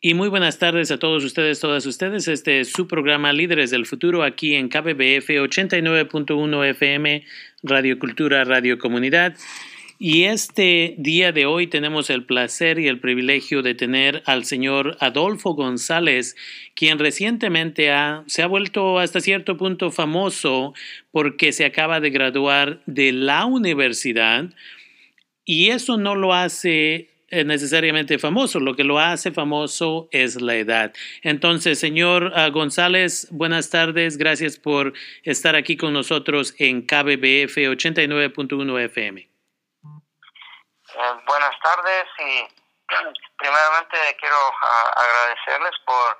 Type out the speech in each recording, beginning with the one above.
Y muy buenas tardes a todos ustedes, todas ustedes. Este es su programa Líderes del Futuro aquí en KBBF 89.1 FM, Radio Cultura, Radio Comunidad. Y este día de hoy tenemos el placer y el privilegio de tener al señor Adolfo González, quien recientemente se ha vuelto hasta cierto punto famoso porque se acaba de graduar de la universidad y eso no lo hace eh, necesariamente famoso, lo que lo hace famoso es la edad. Entonces, señor uh, González, buenas tardes, gracias por estar aquí con nosotros en KBBF 89.1 FM. Buenas tardes y primeramente quiero uh, agradecerles por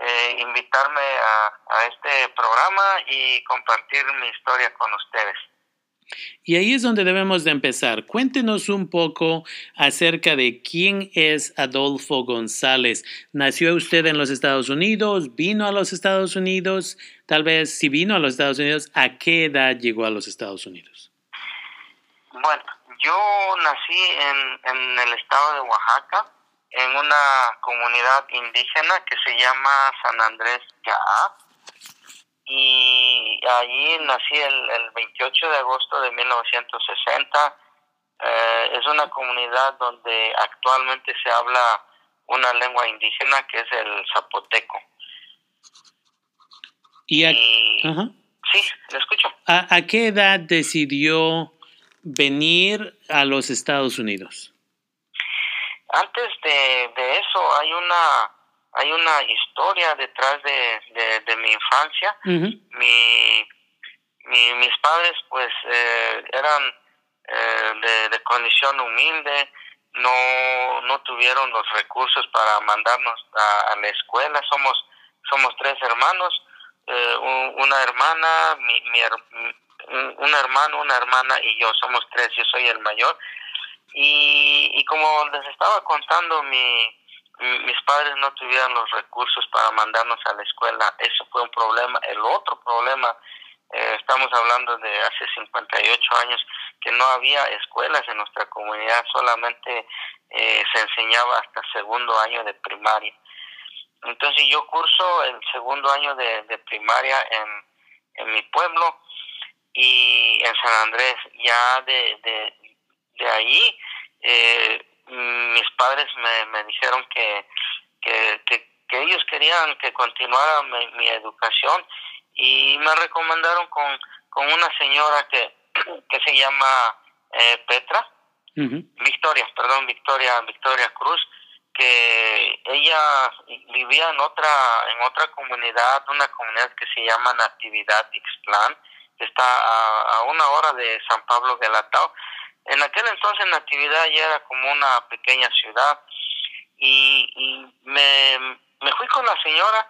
eh, invitarme a este programa y compartir mi historia con ustedes. Y ahí es donde debemos de empezar. Cuéntenos un poco acerca de quién es Adolfo González. ¿Nació usted en los Estados Unidos? ¿Vino a los Estados Unidos? Tal vez si vino a los Estados Unidos, ¿a qué edad llegó a los Estados Unidos? Bueno, yo nací en, en el estado de Oaxaca, en una comunidad indígena que se llama San Andrés Yaá y allí nací el, el 28 de agosto de 1960. Eh, es una comunidad donde actualmente se habla una lengua indígena que es el zapoteco. ¿Y, a, Sí, le escucho. ¿A, ¿A qué edad decidió venir a los Estados Unidos? Antes de, de eso hay una hay una historia detrás de, de, mi infancia. mi, mi, mis padres pues eh, eran eh, de, de, condición humilde, no, no tuvieron los recursos para mandarnos a, la escuela. Somos, somos tres hermanos, eh, una hermana, mi, mi, un hermano, una hermana y yo, somos tres, yo soy el mayor. Y, y como les estaba contando, mi, mis padres no tuvieron los recursos para mandarnos a la escuela. Eso fue un problema. El otro problema, eh, estamos hablando de hace 58 años, que no había escuelas en nuestra comunidad, solamente eh, se enseñaba hasta segundo año de primaria. Entonces yo curso el segundo año de, de primaria en, en mi pueblo y en San Andrés. Ya de, de, de ahí eh, mis padres me, me dijeron que, que, que, ellos querían que continuara mi, educación y me recomendaron con, con una señora que, que se llama eh, Petra, Victoria, perdón, Victoria, Victoria Cruz, que ella vivía en otra, en otra comunidad, una comunidad que se llama Natividad Ixtlán, que está a, a una hora de San Pablo de Latao en aquel entonces Natividad ya era como una pequeña ciudad y, y me, me fui con la señora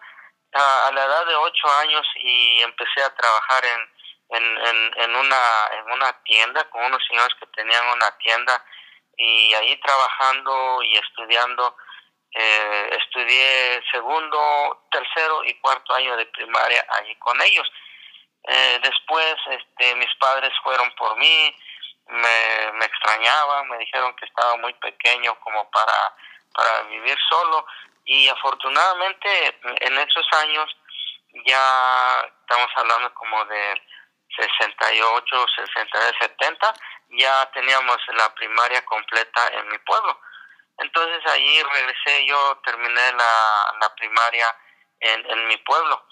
a, la edad de ocho años y empecé a trabajar en, en, en, en, una, en una tienda con unos señores que tenían una tienda y ahí trabajando y estudiando. Eh, estudié segundo, tercero y cuarto año de primaria allí con ellos. Eh, después este, mis padres fueron por mí, me, me extrañaban, me dijeron que estaba muy pequeño como para, para vivir solo y afortunadamente en esos años ya estamos hablando como de 68, 69, 70, ya teníamos la primaria completa en mi pueblo. Entonces ahí regresé, yo terminé la, la primaria en, en mi pueblo.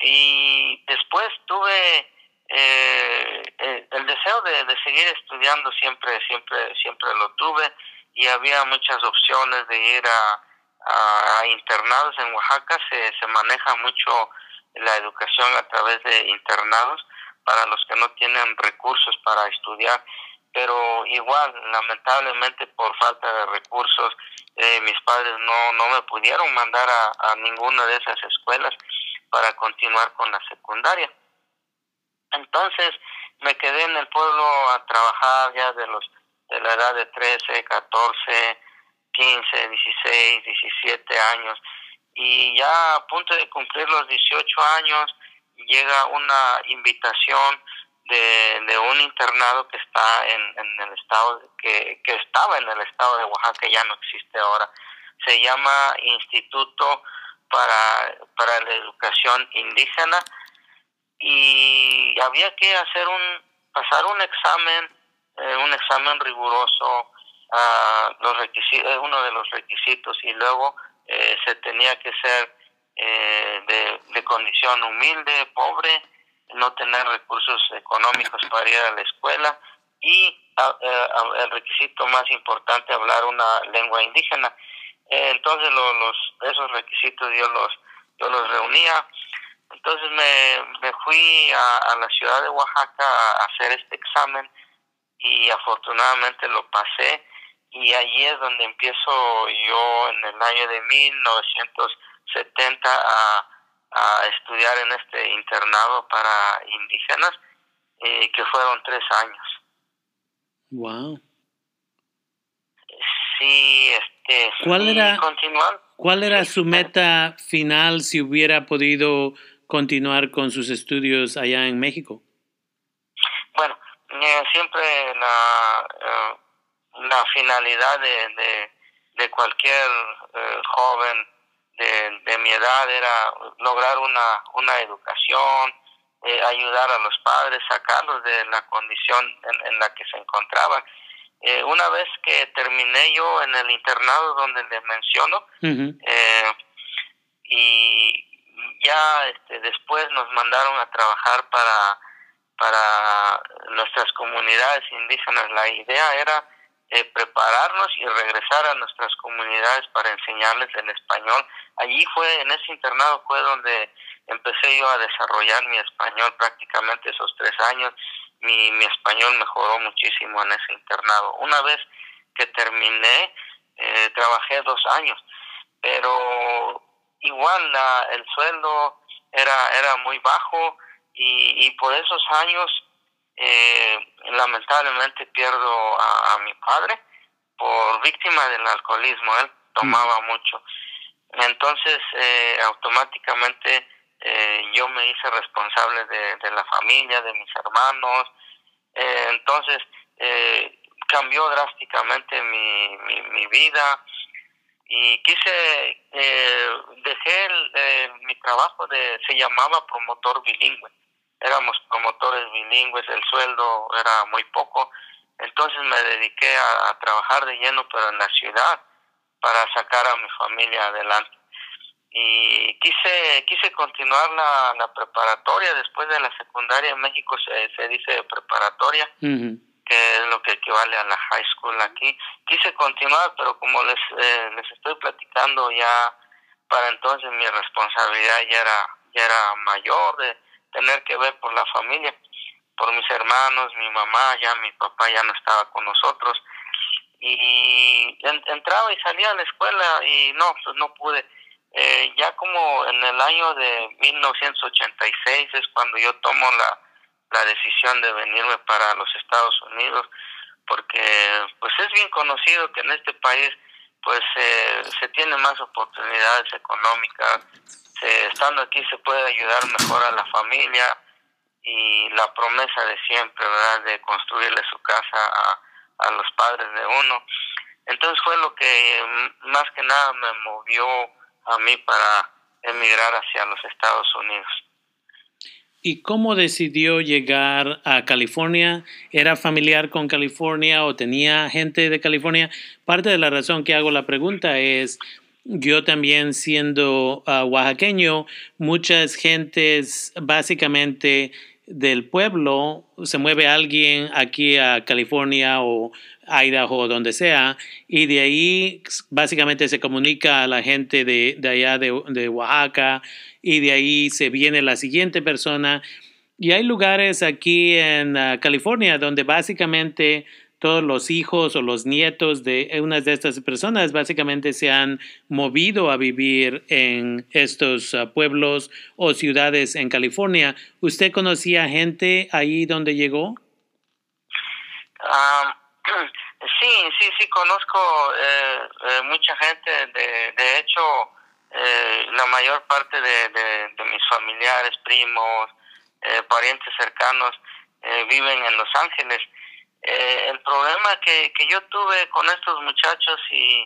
Y después tuve eh, eh, el deseo de, de, seguir estudiando siempre, siempre, siempre lo tuve y había muchas opciones de ir a, a, internados en Oaxaca. Se, se maneja mucho la educación a través de internados para los que no tienen recursos para estudiar pero igual lamentablemente por falta de recursos eh, mis padres no no me pudieron mandar a, a ninguna de esas escuelas para continuar con la secundaria entonces me quedé en el pueblo a trabajar ya de los de la edad de 13, 14, 15, 16, 17 años. Y ya a punto de cumplir los 18 años llega una invitación de, de un internado que está en, en el estado que, que estaba en el estado de Oaxaca ya no existe ahora. Se llama Instituto para, para la Educación Indígena y había que hacer un pasar un examen eh, un examen riguroso a los requisitos uno de los requisitos y luego eh, se tenía que ser eh, de, de condición humilde pobre no tener recursos económicos para ir a la escuela y el requisito más importante hablar una lengua indígena. Entonces los esos requisitos yo los yo los reunía entonces me, me fui a, la ciudad de Oaxaca a hacer este examen y afortunadamente lo pasé y allí es donde empiezo yo en el año de 1970 a, a estudiar en este internado para indígenas eh, que fueron tres años. Wow. Sí, este. ¿Cuál era, ¿cuál era su meta final si hubiera podido continuar con sus estudios allá en México? Bueno, eh, siempre la, eh, la finalidad de, de, cualquier eh, joven de, de, mi edad era lograr una, una educación, ayudar a los padres, sacarlos de la condición en, la que se encontraban. una vez que terminé yo en el internado donde les menciono, y ya este, después nos mandaron a trabajar para, para nuestras comunidades indígenas. La idea era eh, prepararnos y regresar a nuestras comunidades para enseñarles el español. Allí fue, en ese internado fue donde empecé yo a desarrollar mi español prácticamente esos tres años. Mi, mi español mejoró muchísimo en ese internado. Una vez que terminé, eh, trabajé dos años, pero igual la, el sueldo era, era muy bajo y, y por esos años eh, lamentablemente pierdo a, mi padre por víctima del alcoholismo, él tomaba mucho. Entonces eh, automáticamente eh, yo me hice responsable de, de, la familia, de mis hermanos, entonces cambió drásticamente mi, mi, mi vida y quise, eh, dejé el, mi trabajo de, se llamaba promotor bilingüe, éramos promotores bilingües, el sueldo era muy poco, entonces me dediqué a, trabajar de lleno, pero en la ciudad, para sacar a mi familia adelante. Y quise, quise continuar la, la preparatoria, después de la secundaria en México se, se dice preparatoria que es lo que equivale a la high school aquí. Quise continuar, pero como les, eh, les estoy platicando ya, para entonces mi responsabilidad ya era, ya era mayor de tener que ver por la familia, por mis hermanos, mi mamá, ya mi papá ya no estaba con nosotros. Y entraba y salía a la escuela y no, pues no pude. Eh, ya como en el año de 1986 es cuando yo tomo la la decisión de venirme para los Estados Unidos porque pues es bien conocido que en este país pues se tiene más oportunidades económicas estando aquí se puede ayudar mejor a la familia y la promesa de siempre verdad de construirle su casa a, a los padres de uno. Entonces fue lo que más que nada me movió a mí para emigrar hacia los Estados Unidos ¿Y cómo decidió llegar a California? ¿Era familiar con California o tenía gente de California? Parte de la razón que hago la pregunta es, yo también siendo uh, oaxaqueño, muchas gentes básicamente del pueblo, se mueve alguien aquí a California o Idaho donde sea, y de ahí básicamente se comunica a la gente de, de allá de, de Oaxaca y de ahí se viene la siguiente persona. Y hay lugares aquí en ah, California donde básicamente todos los hijos o los nietos de unas de estas personas básicamente se han movido a vivir en estos ah, pueblos o ciudades en California. ¿Usted conocía gente ahí donde llegó? Ah, sí, sí, sí, conozco eh, eh, mucha gente. De, de hecho, eh, la mayor parte de, mis familiares, primos, eh, parientes cercanos eh, viven en Los Ángeles. El problema que, que yo tuve con estos muchachos y,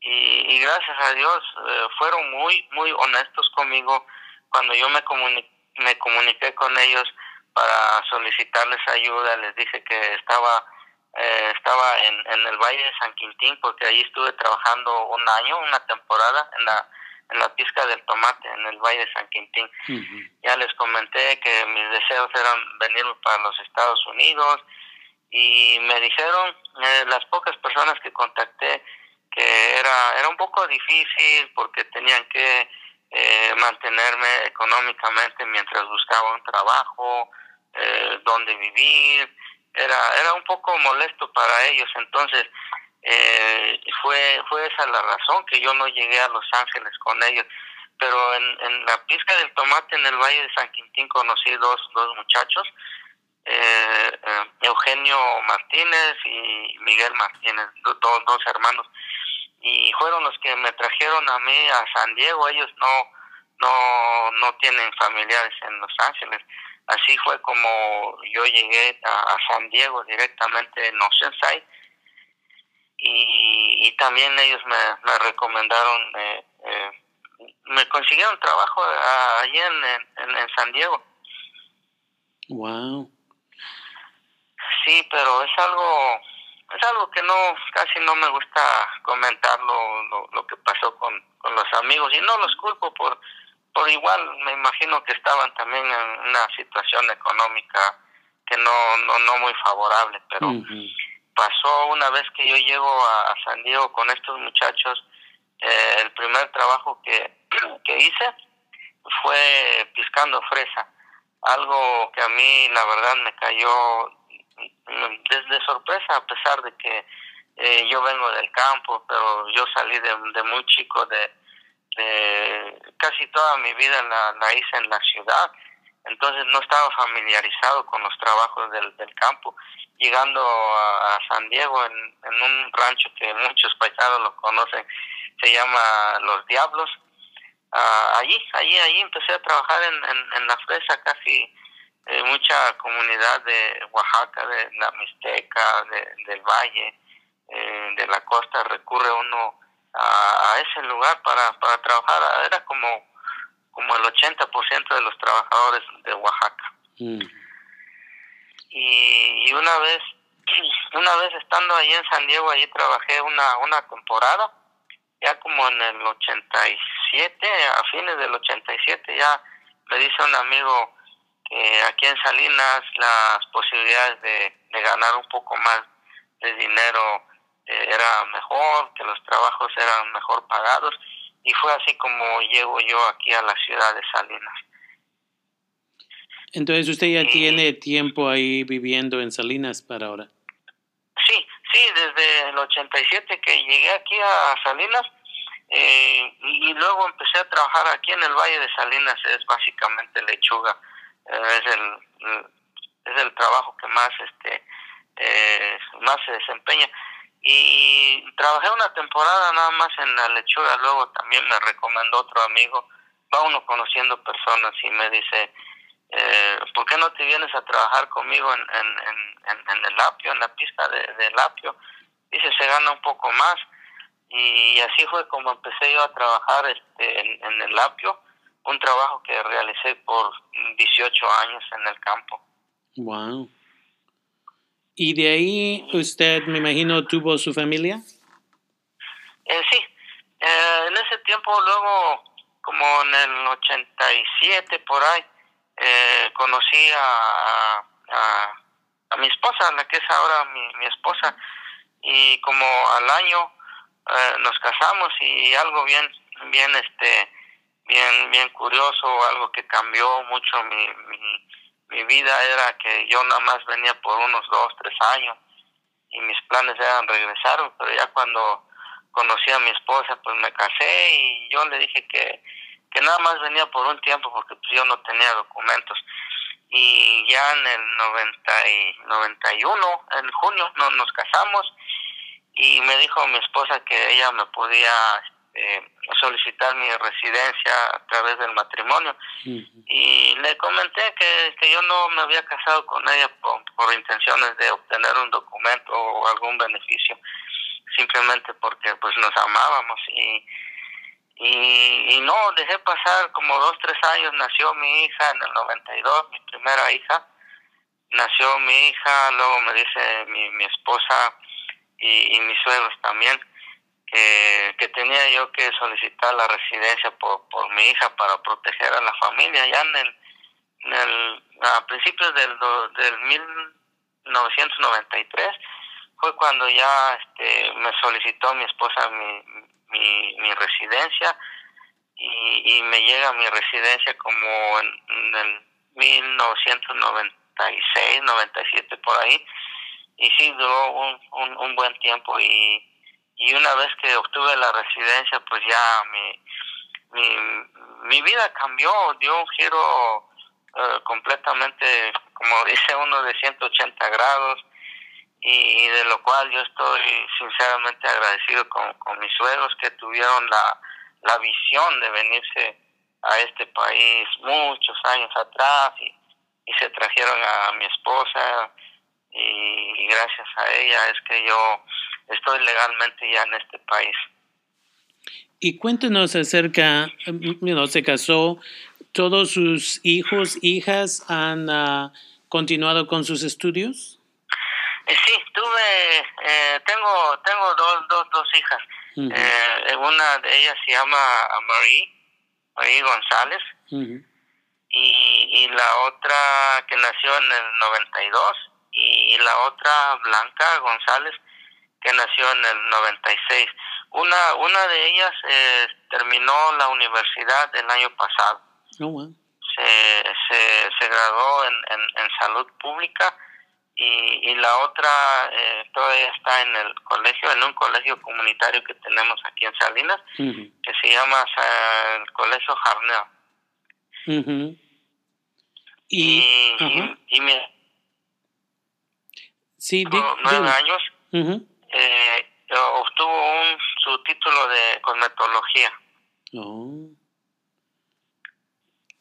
y, gracias a Dios eh, fueron muy, muy honestos conmigo cuando yo me, me comuniqué con ellos para solicitarles ayuda, les dije que estaba eh, estaba en, en el Valle de San Quintín porque ahí estuve trabajando un año, una temporada en la en la pizca del tomate en el Valle de San Quintín. Ya les comenté que mis deseos eran venir para los Estados Unidos y me dijeron eh, las pocas personas que contacté que era era un poco difícil porque tenían que eh, mantenerme económicamente mientras buscaba un trabajo, eh, donde vivir, era era un poco molesto para ellos, entonces eh, fue fue esa la razón que yo no llegué a Los Ángeles con ellos, pero en, en la pizca del tomate en el Valle de San Quintín conocí dos dos muchachos, eh, eh Eugenio Martínez y Miguel Martínez, dos dos hermanos y fueron los que me trajeron a mí a San Diego, ellos no no no tienen familiares en Los Ángeles Así fue como yo llegué a, San Diego directamente en Oceanside y, y también ellos me, me recomendaron, eh, eh, me consiguieron trabajo allí en, en, en, San Diego. Wow. Sí, pero es algo es algo que no casi no me gusta comentar lo, lo, que pasó con, con los amigos. Y no los culpo por por igual me imagino que estaban también en una situación económica que no, no, no muy favorable, pero pasó una vez que yo llego a, San Diego con estos muchachos, eh, el primer trabajo que, que hice fue piscando fresa, algo que a mí la verdad me cayó desde sorpresa a pesar de que eh, yo vengo del campo, pero yo salí de, de muy chico de, este, casi toda mi vida la, la hice en la ciudad, entonces no estaba familiarizado con los trabajos del, del campo. Llegando a, San Diego en, en, un rancho que muchos paisanos lo conocen, se llama Los Diablos. Uh, allí, allí, allí empecé a trabajar en, en la fresa, casi eh, mucha comunidad de Oaxaca, de la Mixteca, de, del Valle, eh, de la costa, recurre uno a, ese lugar para, para trabajar. Era como, como el 80% de los trabajadores de Oaxaca. Mm. Y, y, una vez una vez estando ahí en San Diego, ahí trabajé una, una temporada, ya como en el 87, a fines del 87, ya me dice un amigo que aquí en Salinas las posibilidades de, de ganar un poco más de dinero era mejor, que los trabajos eran mejor pagados y fue así como llego yo aquí a la ciudad de Salinas. Entonces usted ya tiene tiempo ahí viviendo en Salinas para ahora. Sí, sí, desde el 87 que llegué aquí a Salinas eh, y, luego empecé a trabajar aquí en el Valle de Salinas, es básicamente lechuga, eh, es el es el trabajo que más este eh, más se desempeña y trabajé una temporada nada más en la lechuga, luego también me recomendó otro amigo, va uno conociendo personas y me dice, eh, ¿por qué no te vienes a trabajar conmigo en, en, en, el apio, en la pista de, del apio? Dice, se gana un poco más. Y así fue como empecé yo a trabajar este, en, en el apio, un trabajo que realicé por 18 años en el campo. Wow. ¿Y de ahí usted, me imagino, tuvo su familia? Eh, sí, eh, en ese tiempo luego, como en el 87 por ahí, eh, conocí a, a, a, mi esposa, la que es ahora mi, mi esposa, y como al año eh, nos casamos y algo bien, bien, este, bien, bien curioso, algo que cambió mucho mi, mi mi vida era que yo nada más venía por unos dos, tres años y mis planes eran regresar, pero ya cuando conocí a mi esposa, pues me casé y yo le dije que, que nada más venía por un tiempo porque pues yo no tenía documentos. Y ya en el 90 y 91, en junio, no, nos casamos y me dijo mi esposa que ella me podía eh, solicitar mi residencia a través del matrimonio. Y le comenté que, que, yo no me había casado con ella por, por, intenciones de obtener un documento o algún beneficio, simplemente porque pues nos amábamos y, y, y no, dejé pasar como dos, tres años, nació mi hija en el 92, mi primera hija, nació mi hija, luego me dice mi, mi esposa y, y mis suegros también, que, tenía yo que solicitar la residencia por, por mi hija para proteger a la familia. Ya en el, en el a principios del, del 1993 fue cuando ya este, me solicitó mi esposa mi, mi, mi residencia y, y me llega mi residencia como en, en el 1996, 97 por ahí y sí duró un, un, un buen tiempo y y una vez que obtuve la residencia, pues ya mi, mi, mi vida cambió, dio un giro eh, completamente, como dice uno, de 180 grados y, de lo cual yo estoy sinceramente agradecido con, con mis suegros que tuvieron la, la visión de venirse a este país muchos años atrás y, y se trajeron a mi esposa y gracias a ella es que yo estoy legalmente ya en este país. Y cuéntenos acerca, you se casó, ¿todos sus hijos, hijas han uh, continuado con sus estudios? Eh, sí, tuve, eh, tengo, tengo dos, dos, dos hijas. eh, una de ellas se llama Marie, Marie González, y, y la otra que nació en el 92, y la otra Blanca González, que nació en el 96. Una, una de ellas eh, terminó la universidad el año pasado. Oh, se, se, se graduó en, en, en salud pública y, y la otra eh, todavía está en el colegio, en un colegio comunitario que tenemos aquí en Salinas, que se llama el Colegio Jarneo. Y, y, y, mi, sí, nueve años eh, obtuvo un, su título de cosmetología. Oh.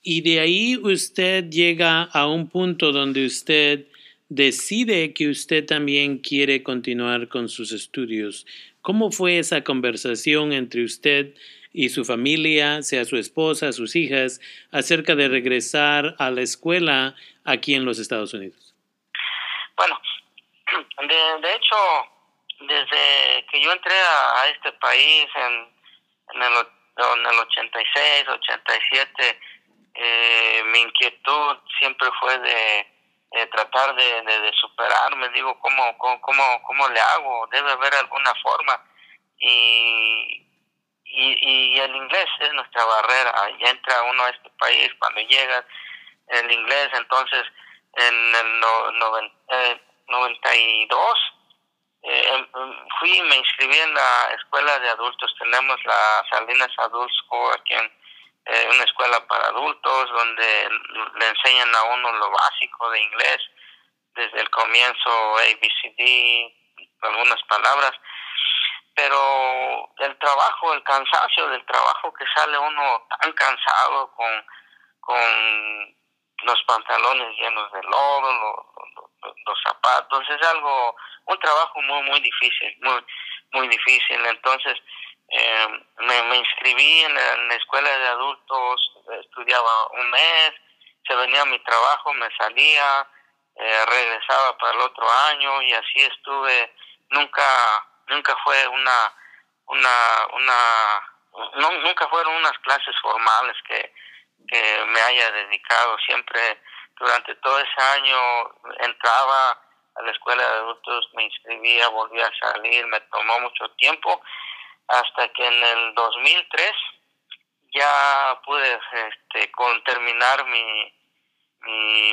Y de ahí usted llega a un punto donde usted decide que usted también quiere continuar con sus estudios. ¿Cómo fue esa conversación entre usted y su familia, sea su esposa, sus hijas, acerca de regresar a la escuela aquí en los Estados Unidos? Bueno, de, de hecho, desde que yo entré a, este país en, en, el, en el 86, 87, eh, mi inquietud siempre fue de, tratar de, de, superarme. Digo, ¿cómo, cómo, ¿cómo le hago? Debe haber alguna forma. Y, y, y el inglés es nuestra barrera. Ya entra uno a este país, cuando llega el inglés, entonces en el no, eh, 92 eh, em, em, fui me inscribí en la escuela de adultos. Tenemos la Salinas Adult School aquí en eh, una escuela para adultos donde le enseñan a uno lo básico de inglés desde el comienzo, ABCD, algunas palabras. Pero el trabajo, el cansancio del trabajo que sale uno tan cansado con, con los pantalones llenos de lodo, los, los zapatos, es algo un trabajo muy, muy difícil, muy, muy difícil. Entonces, eh, me, me, inscribí en la, escuela de adultos, estudiaba un mes, se venía a mi trabajo, me salía, eh, regresaba para el otro año y así estuve. Nunca, nunca fue una, una, una, no, nunca fueron unas clases formales que, que me haya dedicado. Siempre durante todo ese año entraba a la escuela de adultos, me inscribía, volví a salir, me tomó mucho tiempo, hasta que en el 2003 ya pude este, con terminar mi,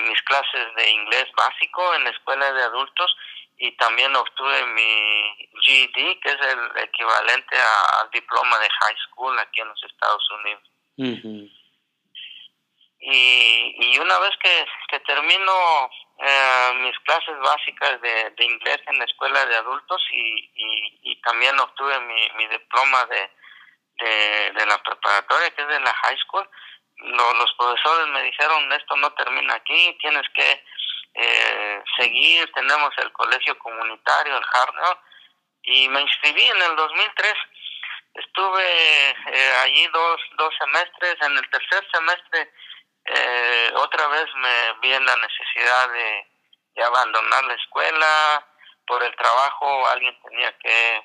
mis clases de inglés básico en la escuela de adultos y también obtuve mi GED, que es el equivalente al diploma de high school aquí en los Estados Unidos. Y, y una vez que, que termino eh, mis clases básicas de, de, inglés en la escuela de adultos y, y, también obtuve mi, mi diploma de, de, de, la preparatoria, que es de la high school. Lo, los profesores me dijeron, esto no termina aquí, tienes que eh, seguir, tenemos el colegio comunitario, el Harnell, y me inscribí en el 2003. Estuve eh, allí dos, dos semestres. En el tercer semestre eh, otra vez me vi en la necesidad de, abandonar la escuela. Por el trabajo alguien tenía que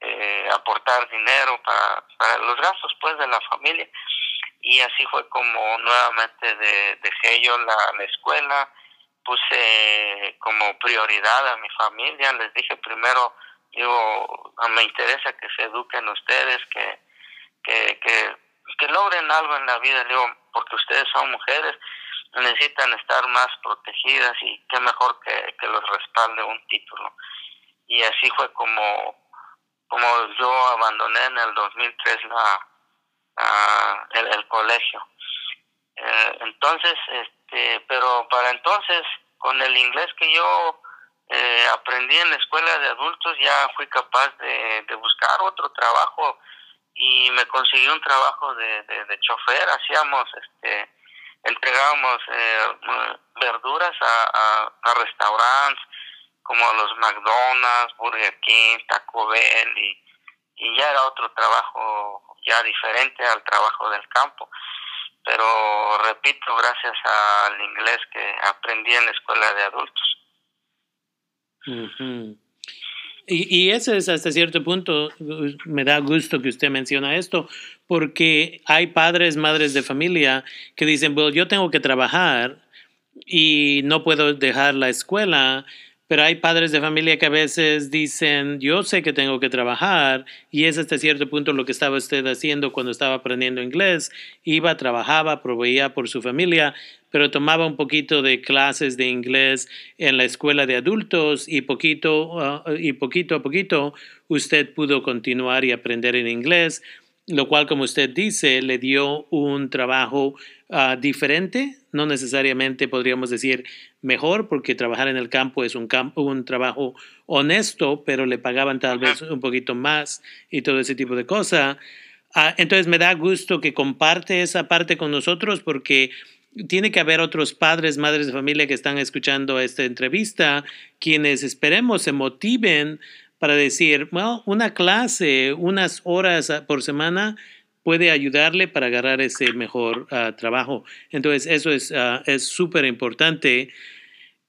eh, aportar dinero para, para los gastos pues de la familia. Y así fue como nuevamente dejé yo la, la escuela. Puse como prioridad a mi familia. Les dije primero digo, me interesa que se eduquen ustedes, que, que, que, logren algo en la vida, digo, porque ustedes son mujeres, necesitan estar más protegidas y qué mejor que, que los respalde un título. Y así fue como, como yo abandoné en el 2003 la, el, colegio. Eh, entonces, este, pero para entonces, con el inglés que yo eh, aprendí en la escuela de adultos, ya fui capaz de buscar otro trabajo y me conseguí un trabajo de, de, chofer, hacíamos, este, entregábamos eh, verduras a, a, restaurantes como los McDonald's, Burger King, Taco Bell y, y ya era otro trabajo ya diferente al trabajo del campo. Pero repito, gracias al inglés que aprendí en la escuela de adultos y, y ese es hasta cierto punto, me da gusto que usted menciona esto, porque hay padres, madres de familia que dicen, bueno, yo tengo que trabajar y no puedo dejar la escuela pero hay padres de familia que a veces dicen, yo sé que tengo que trabajar, y es hasta cierto punto lo que estaba usted haciendo cuando estaba aprendiendo inglés. Iba, trabajaba, proveía por su familia, pero tomaba un poquito de clases de inglés en la escuela de adultos y poquito, ah, y poquito a poquito usted pudo continuar y aprender en inglés, lo cual, como usted dice, le dio un trabajo ah, diferente, no necesariamente podríamos decir mejor porque trabajar en el campo es un, campo, un trabajo honesto, pero le pagaban tal vez un poquito más y todo ese tipo de cosas. Ah, entonces me da gusto que comparte esa parte con nosotros porque tiene que haber otros padres, madres de familia que están escuchando esta entrevista, quienes esperemos se motiven para decir, bueno, una clase, unas horas por semana puede ayudarle para agarrar ese mejor ah, trabajo. Entonces, eso es ah, súper importante.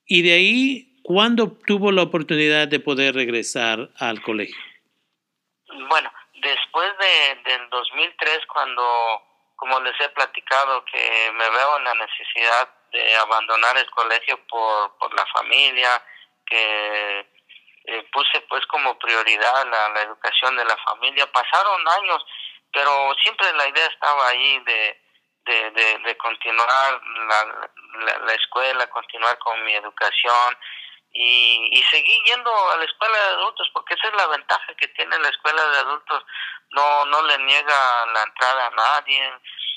Y de ahí, ¿cuándo tuvo la oportunidad de poder regresar al colegio? Bueno, después de, del 2003, cuando, como les he platicado, que me veo en la necesidad de abandonar el colegio por, por la familia, que eh, puse pues como prioridad la, la educación de la familia. Pasaron años pero siempre la idea estaba ahí de, de, de, continuar la, la, escuela, continuar con mi educación y, y seguir yendo a la escuela de adultos, porque esa es la ventaja que tiene la escuela de adultos, no, no le niega la entrada a nadie,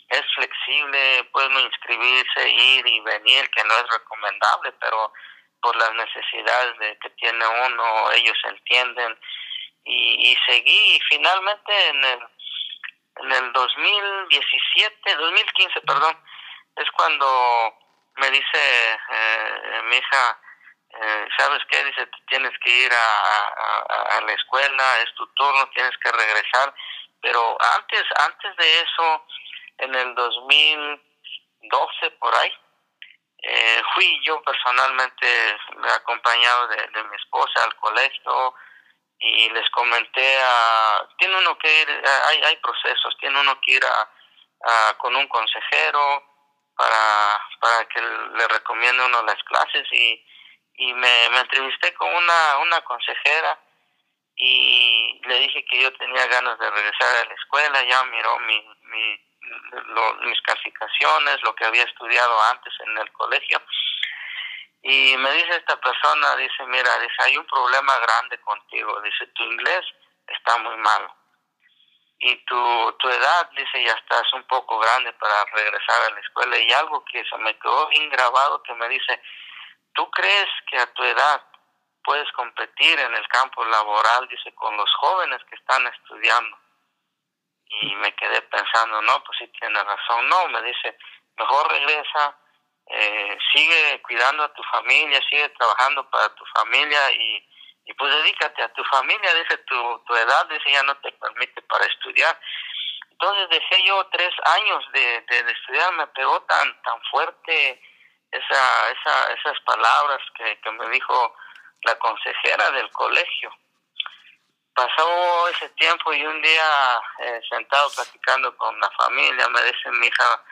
es flexible, puede uno inscribirse, ir y venir, que no es recomendable, pero por las necesidades de que tiene uno, ellos entienden, y, y seguí, y finalmente en el en el 2017, 2015, perdón, es cuando me dice eh, mi hija, eh, ¿sabes qué? Dice, tienes que ir a, a, la escuela, es tu turno, tienes que regresar. Pero antes, antes de eso, en el 2012 por ahí, eh, fui yo personalmente acompañado de, mi esposa al colegio, y les comenté a tiene uno que ir hay hay procesos tiene uno que ir a, con un consejero para para que le recomiende uno las clases y y me, me entrevisté con una una consejera y le dije que yo tenía ganas de regresar a la escuela ya miró mi, mi mis calificaciones lo que había estudiado antes en el colegio y me dice esta persona, dice, mira, dice, hay un problema grande contigo, dice, tu inglés está muy malo. Y tu, tu edad, dice, ya estás un poco grande para regresar a la escuela. Y algo que se me quedó bien grabado que me dice, ¿tú crees que a tu edad puedes competir en el campo laboral, dice, con los jóvenes que están estudiando? Y me quedé pensando, no, pues sí tiene razón. No, me dice, mejor regresa, eh, sigue cuidando a tu familia, sigue trabajando para tu familia y, y pues dedícate a tu familia, dice, tu, tu edad, dice, ya no te permite para estudiar. Entonces dejé yo tres años de, de, estudiar, me pegó tan, tan fuerte esa, esa, esas palabras que, que me dijo la consejera del colegio. Pasó ese tiempo y un día eh, sentado platicando con la familia, me dice mi hija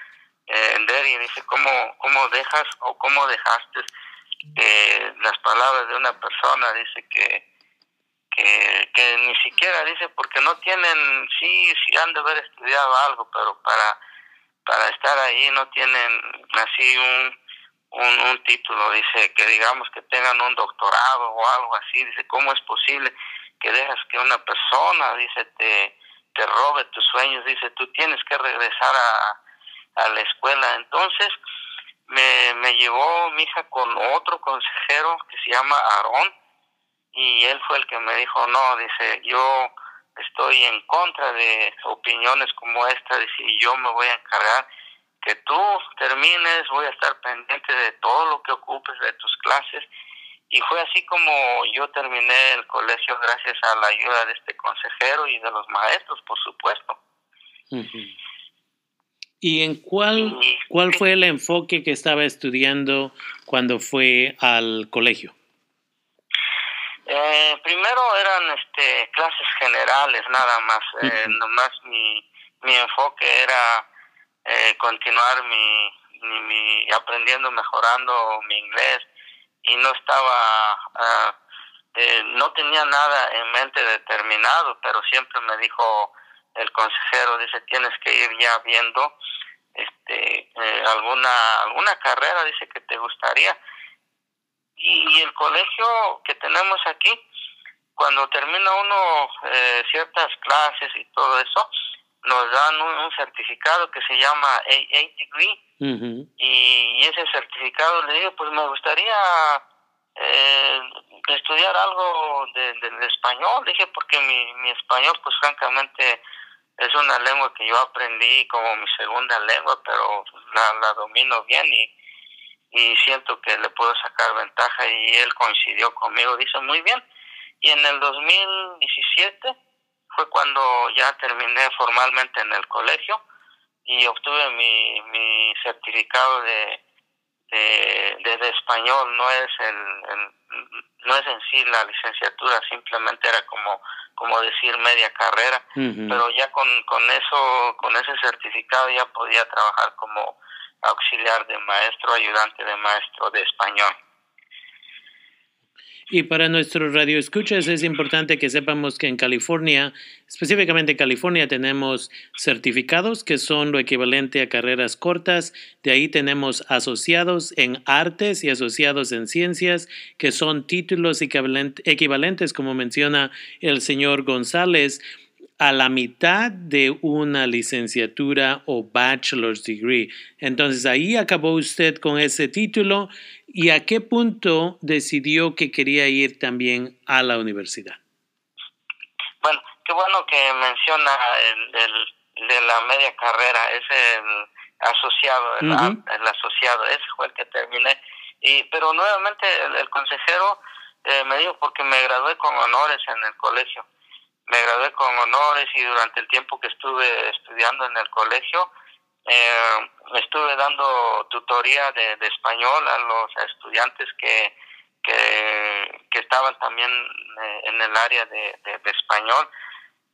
eh, Deri, dice, ¿cómo, ¿cómo dejas o cómo dejaste eh, las palabras de una persona? Dice que, que, que ni siquiera, dice, porque no tienen, sí, sí han de haber estudiado algo, pero para, para estar ahí no tienen así un, un, un título, dice, que digamos que tengan un doctorado o algo así, dice, ¿cómo es posible? que dejas que una persona, dice, te, te robe tus sueños, dice, tú tienes que regresar a, a la escuela. Entonces, me, me llevó mi hija con otro consejero que se llama Aarón, y él fue el que me dijo, no, dice, yo estoy en contra de opiniones como esta, dice, y yo me voy a encargar que tú termines, voy a estar pendiente de todo lo que ocupes de tus clases y fue así como yo terminé el colegio gracias a la ayuda de este consejero y de los maestros, por supuesto. ¿Y en cuál, cuál fue el enfoque que estaba estudiando cuando fue al colegio? Eh, primero eran este, clases generales, nada más. Eh, nomás mi, mi enfoque era eh, continuar mi, mi, aprendiendo, mejorando mi inglés, y no estaba, ah, eh, no tenía nada en mente determinado, pero siempre me dijo el consejero, dice, tienes que ir ya viendo este eh, alguna alguna carrera, dice que te gustaría. Y, el colegio que tenemos aquí, cuando termina uno eh, ciertas clases y todo eso, nos dan un, certificado que se llama AA Degree. Y, ese certificado le digo, pues me gustaría eh, estudiar algo de, de, español, dije, porque mi, mi español pues francamente es una lengua que yo aprendí como mi segunda lengua, pero la, la domino bien y, y siento que le puedo sacar ventaja. Y él coincidió conmigo, dice muy bien. Y en el 2017 fue cuando ya terminé formalmente en el colegio y obtuve mi, mi certificado de, de, español, no es el, no es en sí la licenciatura, simplemente era como como decir media carrera, pero ya con, con eso, con ese certificado ya podía trabajar como auxiliar de maestro, ayudante de maestro de español. Y para nuestros radioescuchas es importante que sepamos que en California, específicamente en California, tenemos certificados que son lo equivalente a carreras cortas. De ahí tenemos asociados en artes y asociados en ciencias, que son títulos equivalentes, como menciona el señor González, a la mitad de una licenciatura o bachelor's degree. Entonces ahí acabó usted con ese título y a qué punto decidió que quería ir también a la universidad. Bueno, qué bueno que menciona el, de la media carrera, es el asociado, el, asociado, ese fue el que terminé. Y, pero nuevamente el, consejero eh, me dijo, porque me gradué con honores en el colegio me gradué con honores y durante el tiempo que estuve estudiando en el colegio eh, estuve dando tutoría de, español a los estudiantes que, que, estaban también eh, en el área de, español.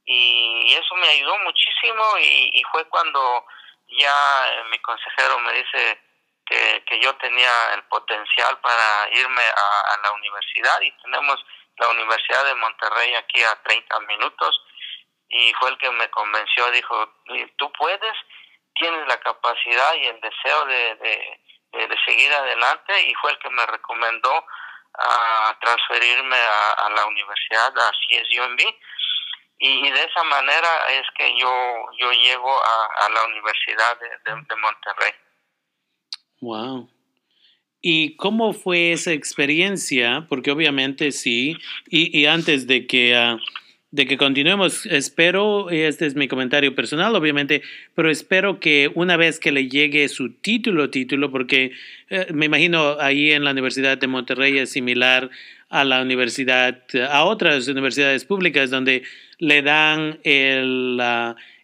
Y, eso me ayudó muchísimo y, fue cuando ya eh, mi consejero me dice que, que yo tenía el potencial para irme a, a la universidad y tenemos la Universidad de Monterrey aquí a 30 minutos y fue el que me convenció, dijo, tú puedes, tienes la capacidad y el deseo de, de, de, seguir adelante y fue el que me recomendó a transferirme a, la universidad, a CSUMB y, de esa manera es que yo, yo llego a, la Universidad de, de Monterrey. Wow. ¿Y cómo fue esa experiencia? Porque obviamente sí, y, y antes de que, uh, de que continuemos, espero, este es mi comentario personal, obviamente, pero espero que una vez que le llegue su título, título, porque eh, me imagino ahí en la Universidad de Monterrey es similar a la universidad, a otras universidades públicas donde le dan el,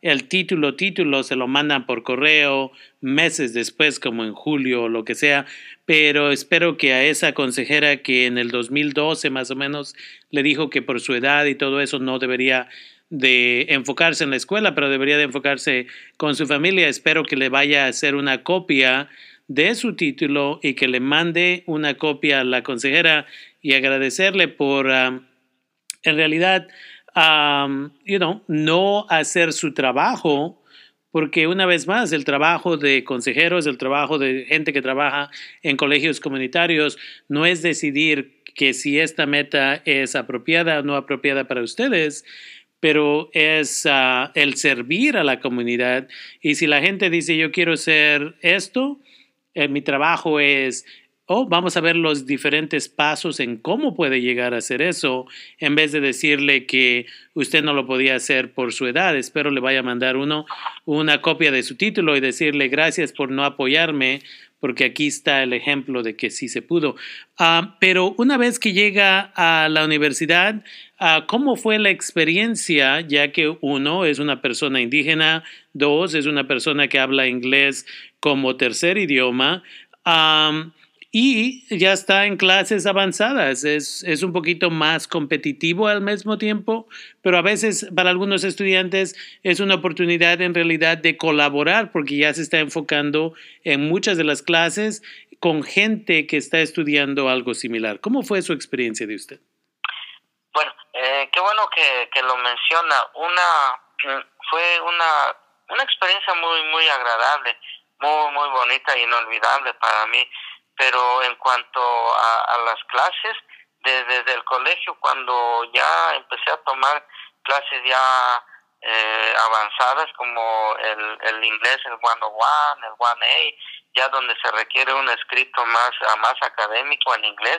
el título, título, se lo mandan por correo meses después, como en julio o lo que sea, pero espero que a esa consejera que en el 2012 más o menos le dijo que por su edad y todo eso no debería de enfocarse en la escuela, pero debería de enfocarse con su familia. Espero que le vaya a hacer una copia de su título y que le mande una copia a la consejera y agradecerle por, um, en realidad, um, you know, no hacer su trabajo, porque una vez más, el trabajo de consejeros, el trabajo de gente que trabaja en colegios comunitarios, no es decidir que si esta meta es apropiada o no apropiada para ustedes, pero es uh, el servir a la comunidad. Y si la gente dice, yo quiero ser esto, eh, mi trabajo es, oh, vamos a ver los diferentes pasos en cómo puede llegar a hacer eso, en vez de decirle que usted no lo podía hacer por su edad. Espero le vaya a mandar uno una copia de su título y decirle gracias por no apoyarme, porque aquí está el ejemplo de que sí se pudo. Ah, pero una vez que llega a la universidad, ah, ¿cómo fue la experiencia? Ya que uno es una persona indígena, dos es una persona que habla inglés como tercer idioma. Y ya está en clases avanzadas. Es, es, un poquito más competitivo al mismo tiempo, pero a veces para algunos estudiantes es una oportunidad en realidad de colaborar porque ya se está enfocando en muchas de las clases con gente que está estudiando algo similar. ¿Cómo fue su experiencia de usted? Bueno, eh, qué bueno que, que, lo menciona. Una mm, fue una, una experiencia muy muy agradable muy, muy bonita e inolvidable para mí. Pero en cuanto a, las clases, desde, el colegio, cuando ya empecé a tomar clases ya eh, avanzadas como el, el inglés, el 101, el 1A, ya donde se requiere un escrito más, más académico en inglés,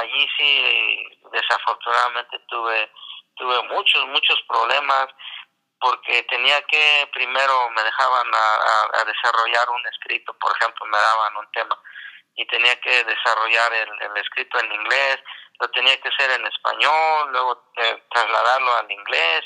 allí sí desafortunadamente tuve tuve muchos muchos problemas porque tenía que primero me dejaban a, desarrollar un escrito, por ejemplo, me daban un tema y tenía que desarrollar el, escrito en inglés, lo tenía que hacer en español, luego eh, trasladarlo al inglés,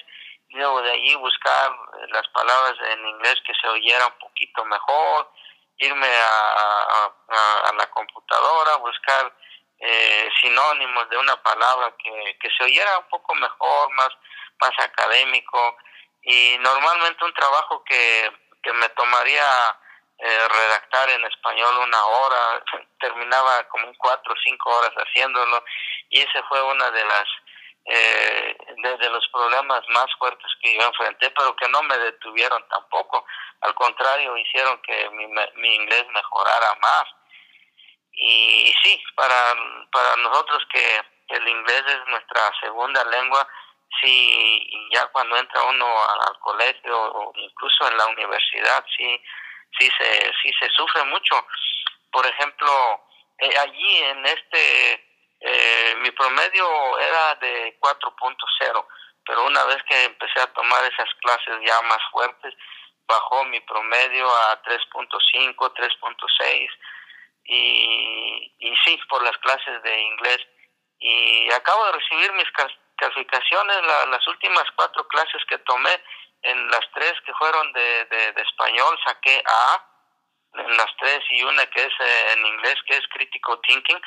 y luego de allí buscar las palabras en inglés que se oyera un poquito mejor, irme a, a, la computadora, buscar eh, sinónimos de una palabra que, que se oyera un poco mejor, más, más académico, y normalmente un trabajo que, que me tomaría eh, redactar en español una hora, terminaba como cuatro o cinco horas haciéndolo y ese fue una de las eh, de, los problemas más fuertes que yo enfrenté, pero que no me detuvieron tampoco, al contrario, hicieron que mi, mi inglés mejorara más. Y, y sí, para, para nosotros que el inglés es nuestra segunda lengua, sí, ya cuando entra uno al, colegio o incluso en la universidad, sí, sí se, sí se sufre mucho. Por ejemplo, eh, allí en este, eh, mi promedio era de 4.0, pero una vez que empecé a tomar esas clases ya más fuertes, bajó mi promedio a 3.5, 3.6 y, y sí, por las clases de inglés. Y acabo de recibir mis calificaciones, las últimas cuatro clases que tomé, en las tres que fueron de, de, español saqué A, en las tres y una que es eh, en inglés, que es Critical Thinking,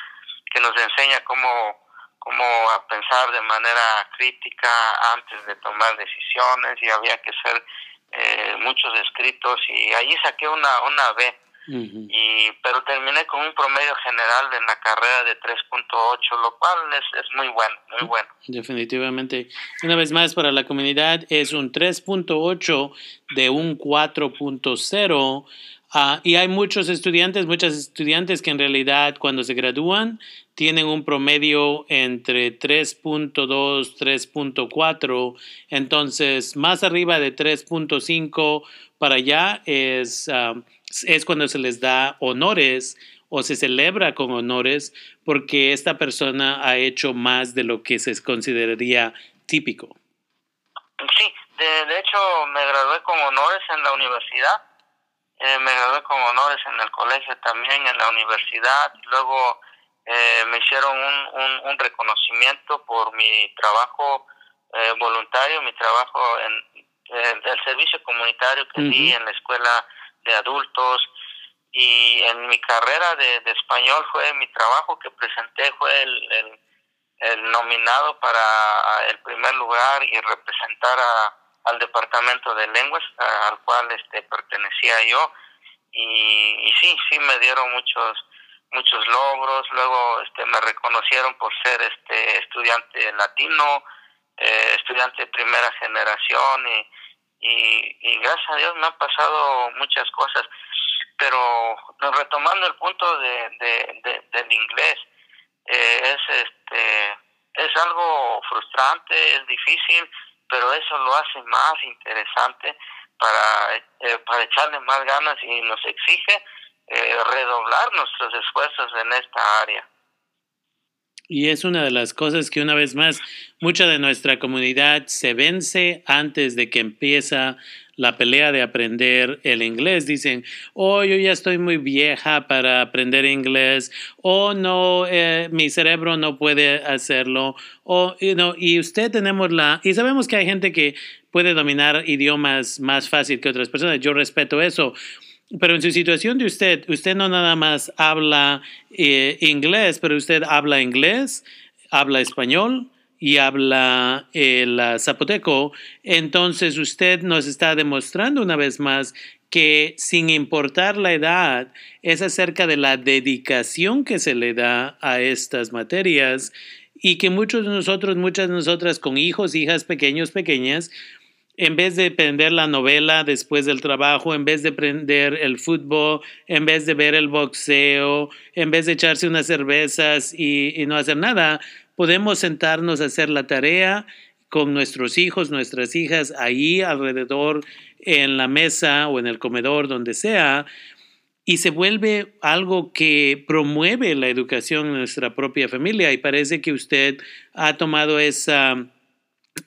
que nos enseña cómo, cómo a pensar de manera crítica antes de tomar decisiones y había que hacer eh, muchos escritos y ahí saqué una, una B y, pero terminé con un promedio general en la carrera de 3.8, lo cual es, es muy bueno, muy bueno. Definitivamente. Una vez más, para la comunidad es un 3.8 de un 4.0. Ah, y hay muchos estudiantes, muchas estudiantes que en realidad cuando se gradúan tienen un promedio entre 3.2, 3.4, entonces más arriba de 3.5 para allá es, ah, es cuando se les da honores o se celebra con honores porque esta persona ha hecho más de lo que se consideraría típico. Sí, de, hecho me gradué con honores en la universidad, eh, me gradué con honores en el colegio también, en la universidad, luego eh, me hicieron un, un, reconocimiento por mi trabajo eh, voluntario, mi trabajo en el servicio comunitario que di en la escuela de adultos. Y en mi carrera de, español fue mi trabajo que presenté fue el, el, nominado para el primer lugar y representar al departamento de lenguas al cual este pertenecía yo. Y, y sí sí me dieron muchos muchos logros, luego este, me reconocieron por ser este estudiante latino, eh, estudiante de primera generación y, y, gracias a Dios me han pasado muchas cosas, pero retomando el punto de, de, del inglés, eh, es este es algo frustrante, es difícil, pero eso lo hace más interesante para, eh, para echarle más ganas y nos exige eh, redoblar nuestros esfuerzos en esta área. Y es una de las cosas que una vez más mucha de nuestra comunidad se vence antes de que empieza la pelea de aprender el inglés. Dicen, oh, yo ya estoy muy vieja para aprender inglés, o oh, no, eh, mi cerebro no puede hacerlo, o, y usted tenemos la, y sabemos que hay gente que puede dominar idiomas más fácil que otras personas, yo respeto eso, pero en su situación de usted, usted no nada más habla eh, inglés, pero usted habla inglés, habla español y habla el zapoteco. Entonces usted nos está demostrando una vez más que sin importar la edad, es acerca de la dedicación que se le da a estas materias y que muchos de nosotros, muchas de nosotras con hijos, hijas pequeños, pequeñas, en vez de prender la novela después del trabajo, en vez de prender el fútbol, en vez de ver el boxeo, en vez de echarse unas cervezas y, no hacer nada, podemos sentarnos a hacer la tarea con nuestros hijos, nuestras hijas, ahí alrededor en la mesa o en el comedor, donde sea, y se vuelve algo que promueve la educación en nuestra propia familia. Y parece que usted ha tomado esa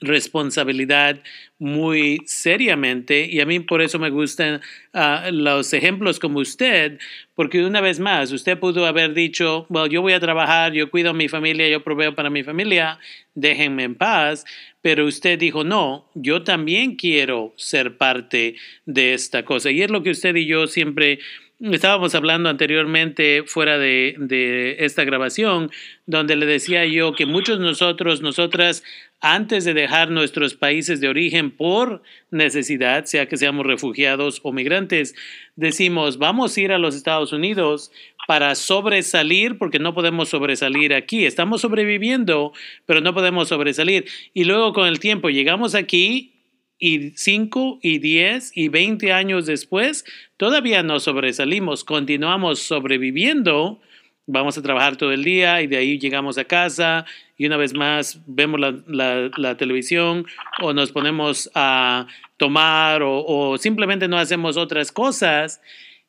responsabilidad muy seriamente y a mí por eso me gustan ah, los ejemplos como usted, porque una vez más, usted pudo haber dicho, bueno, yo voy a trabajar, yo cuido a mi familia, yo proveo para mi familia, déjenme en paz, pero usted dijo, no, yo también quiero ser parte de esta cosa. Y es lo que usted y yo siempre estábamos hablando anteriormente fuera de, de, esta grabación, donde le decía yo que muchos nosotros, nosotras, antes de dejar nuestros países de origen por necesidad, sea que seamos refugiados o migrantes, decimos, vamos a ir a los Estados Unidos para sobresalir, porque no podemos sobresalir aquí. Estamos sobreviviendo, pero no podemos sobresalir. Y luego con el tiempo llegamos aquí y 5 y 10 y 20 años después, todavía no sobresalimos, continuamos sobreviviendo, vamos a trabajar todo el día y de ahí llegamos a casa y una vez más vemos la, televisión o nos ponemos a tomar o, o, simplemente no hacemos otras cosas,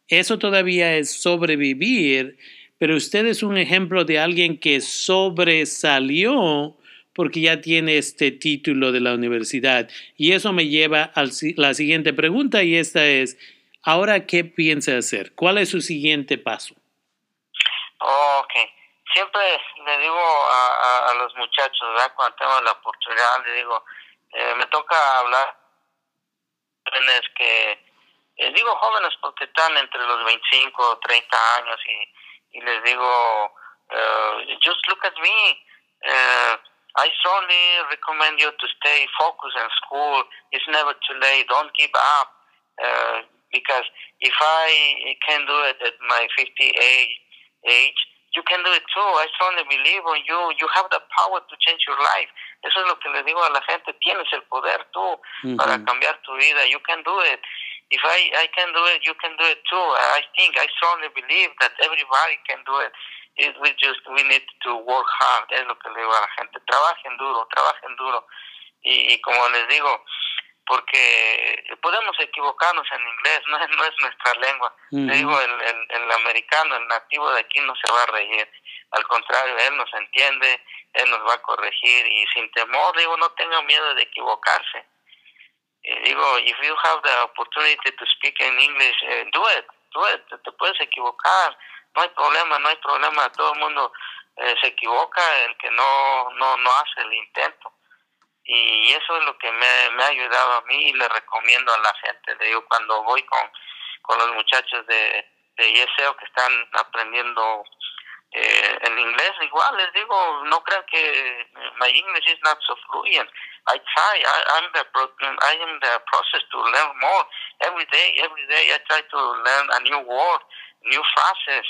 eso todavía es sobrevivir, pero usted es un ejemplo de alguien que sobresalió porque ya tiene este título de la universidad. Y eso me lleva a la siguiente pregunta y esta es, ahora, ¿qué piensa hacer? ¿Cuál es su siguiente paso? Ok. Siempre le digo a, los muchachos, ¿verdad? cuando tengo la oportunidad, le digo, eh, me toca hablar jóvenes que, eh, digo jóvenes porque están entre los 25 o 30 años y, y les digo, uh, just look at me. Uh, I strongly recommend you to stay focused in school. It's never too late. Don't give up. Uh, because if I can do it at my 58 age, you can do it too. I strongly believe in you. You have the power to change your life. Eso es lo que le digo a la gente. Tienes el poder tú para cambiar tu vida. You can do it. If I, I can do it, you can do it too. I think, I strongly believe that everybody can do it we just we need to work hard es lo que le digo a la gente. Trabajen duro trabajen duro. Y, como les digo porque podemos equivocarnos en inglés no es no es nuestra lengua. Le digo el, el, el americano el nativo de aquí no se va a reír. Al contrario él nos entiende él nos va a corregir y sin temor digo no tenga miedo de equivocarse. Y digo if you have the opportunity to speak in English uh, do it do it te puedes equivocar no hay problema, no hay problema, todo el mundo eh, se equivoca el que no, no, no hace el intento. Y eso es lo que me, me ha ayudado a mí y le recomiendo a la gente. De yo cuando voy con, con los muchachos de, de ISEO que están aprendiendo eh, en inglés, igual les digo, no crean que my English is not so fluent. I try. I, I'm the I am the process to learn more every day. Every day I try to learn a new word, new phrases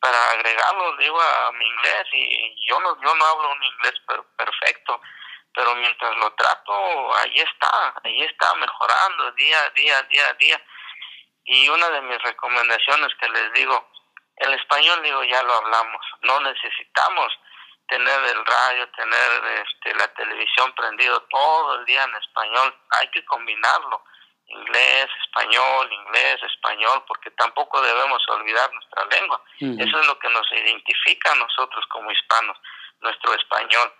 para agregarlo digo a mi inglés y yo no yo no hablo un inglés perfecto pero mientras lo trato ahí está ahí está mejorando día a día día a día. Y una de mis recomendaciones que les digo el español digo ya lo hablamos no necesitamos tener el radio, tener este, la televisión prendido todo el día en español, hay que combinarlo, inglés, español, inglés, español, porque tampoco debemos olvidar nuestra lengua. Eso es lo que nos identifica a nosotros como hispanos, nuestro español.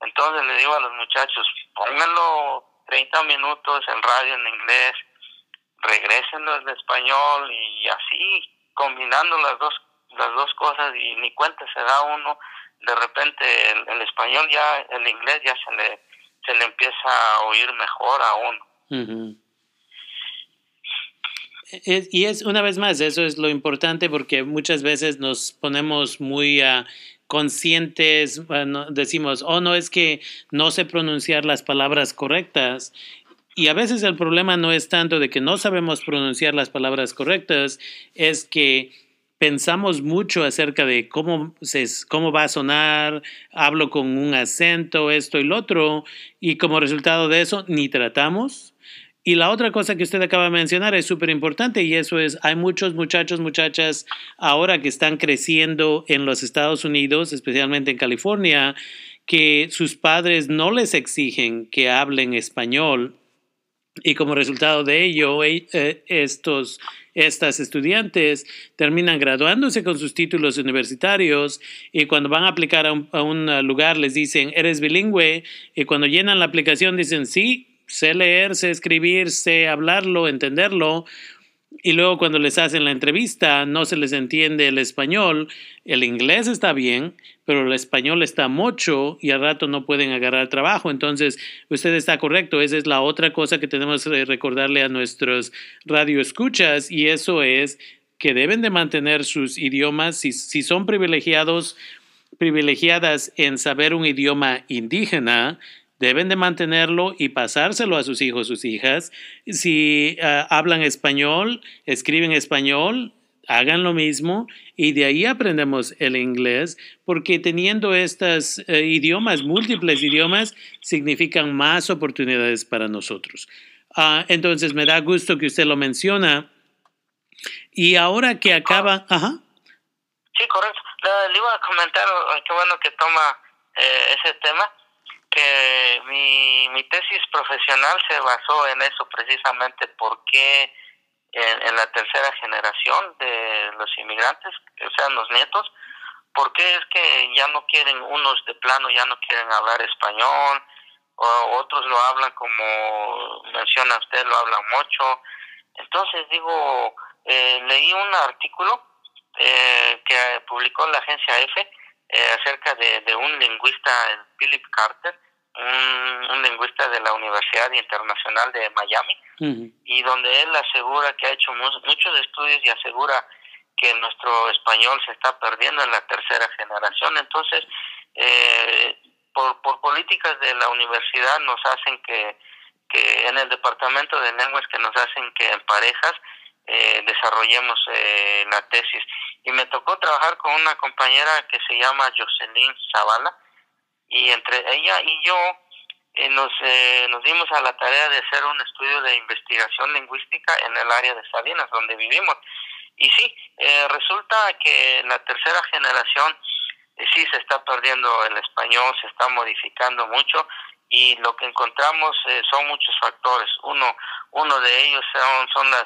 Entonces le digo a los muchachos, pónganlo 30 minutos en radio en inglés, regresenlo en español y así combinando las dos las dos cosas y ni cuenta se da uno de repente el, español ya, el inglés ya se le, se le empieza a oír mejor a uno. Y es una vez más, eso es lo importante porque muchas veces nos ponemos muy uh, conscientes, decimos, oh, no es que no sé pronunciar las palabras correctas. Y a veces el problema no es tanto de que no sabemos pronunciar las palabras correctas, es que pensamos mucho acerca de cómo, se, cómo va a sonar, hablo con un acento, esto y lo otro, y como resultado de eso ni tratamos. Y la otra cosa que usted acaba de mencionar es súper importante y eso es, hay muchos muchachos, muchachas ahora que están creciendo en los Estados Unidos, especialmente en California, que sus padres no les exigen que hablen español y como resultado de ello, eh, estos estas estudiantes terminan graduándose con sus títulos universitarios y cuando van a aplicar a un, lugar les dicen, eres bilingüe y cuando llenan la aplicación dicen, sí, sé leer, sé escribir, sé hablarlo, entenderlo. Y luego cuando les hacen la entrevista no se les entiende el español, el inglés está bien, pero el español está mucho y al rato no pueden agarrar trabajo. Entonces, usted está correcto, esa es la otra cosa que tenemos que recordarle a nuestros radioescuchas y eso es que deben de mantener sus idiomas, si, si son privilegiados, privilegiadas en saber un idioma indígena, deben de mantenerlo y pasárselo a sus hijos, sus hijas. Si ah, hablan español, escriben español, hagan lo mismo y de ahí aprendemos el inglés porque teniendo estos eh, idiomas, múltiples idiomas, significan más oportunidades para nosotros. Ah, entonces me da gusto que usted lo menciona. Y ahora que acaba... Ajá. Sí, correcto. Le, iba a comentar, oh, qué bueno que toma eh, ese tema, que mi, mi tesis profesional se basó en eso precisamente, porque en, la tercera generación de los inmigrantes, o sea, los nietos, porque es que ya no quieren, unos de plano ya no quieren hablar español, o otros lo hablan como menciona usted, lo hablan mucho. Entonces digo, eh, leí un artículo eh, que publicó la agencia EFE eh, acerca de, de un lingüista, Philip Carter, un, lingüista de la Universidad Internacional de Miami, y donde él asegura que ha hecho muchos estudios y asegura que nuestro español se está perdiendo en la tercera generación. Entonces, eh, por, por políticas de la universidad nos hacen que, que en el departamento de lenguas que nos hacen que en parejas eh, desarrollemos eh, la tesis. Y me tocó trabajar con una compañera que se llama Jocelyn Zavala, y entre ella y yo eh, nos, eh, nos dimos a la tarea de hacer un estudio de investigación lingüística en el área de Salinas, donde vivimos. Y sí, eh, resulta que la tercera generación sí se está perdiendo el español, se está modificando mucho y lo que encontramos son muchos factores. Uno, uno de ellos son, son las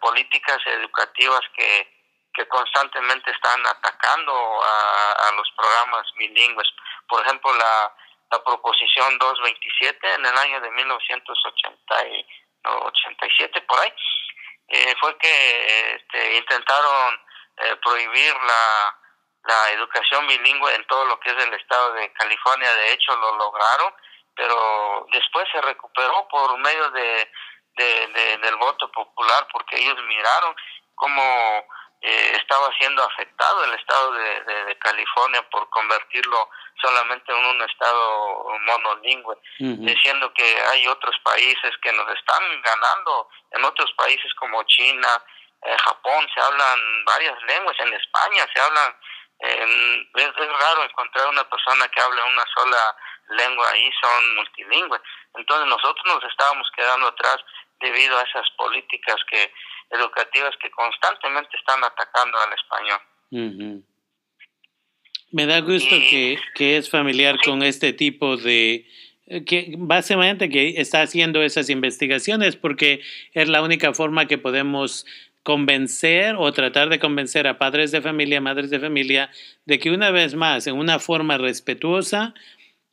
políticas educativas que, que constantemente están atacando a, a los programas bilingües. Por ejemplo, la, la proposición 227 en el año de 1987, por ahí, eh, fue que este, intentaron eh, prohibir la, la educación bilingüe en todo lo que es el estado de California. De hecho, lo lograron, pero después se recuperó por medio de, del voto popular porque ellos miraron cómo eh, estaba siendo afectado el estado de, de, California por convertirlo solamente en un estado monolingüe, diciendo que hay otros países que nos están ganando, en otros países como China, eh, Japón se hablan varias lenguas, en España se hablan, es, es, raro encontrar una persona que hable una sola lengua ahí, son multilingües. Entonces nosotros nos estábamos quedando atrás debido a esas políticas que educativas que constantemente están atacando al español. Me da gusto que, que, es familiar con este tipo de, eh, que básicamente que está haciendo esas investigaciones porque es la única forma que podemos convencer o tratar de convencer a padres de familia, madres de familia, de que una vez más, en una forma respetuosa,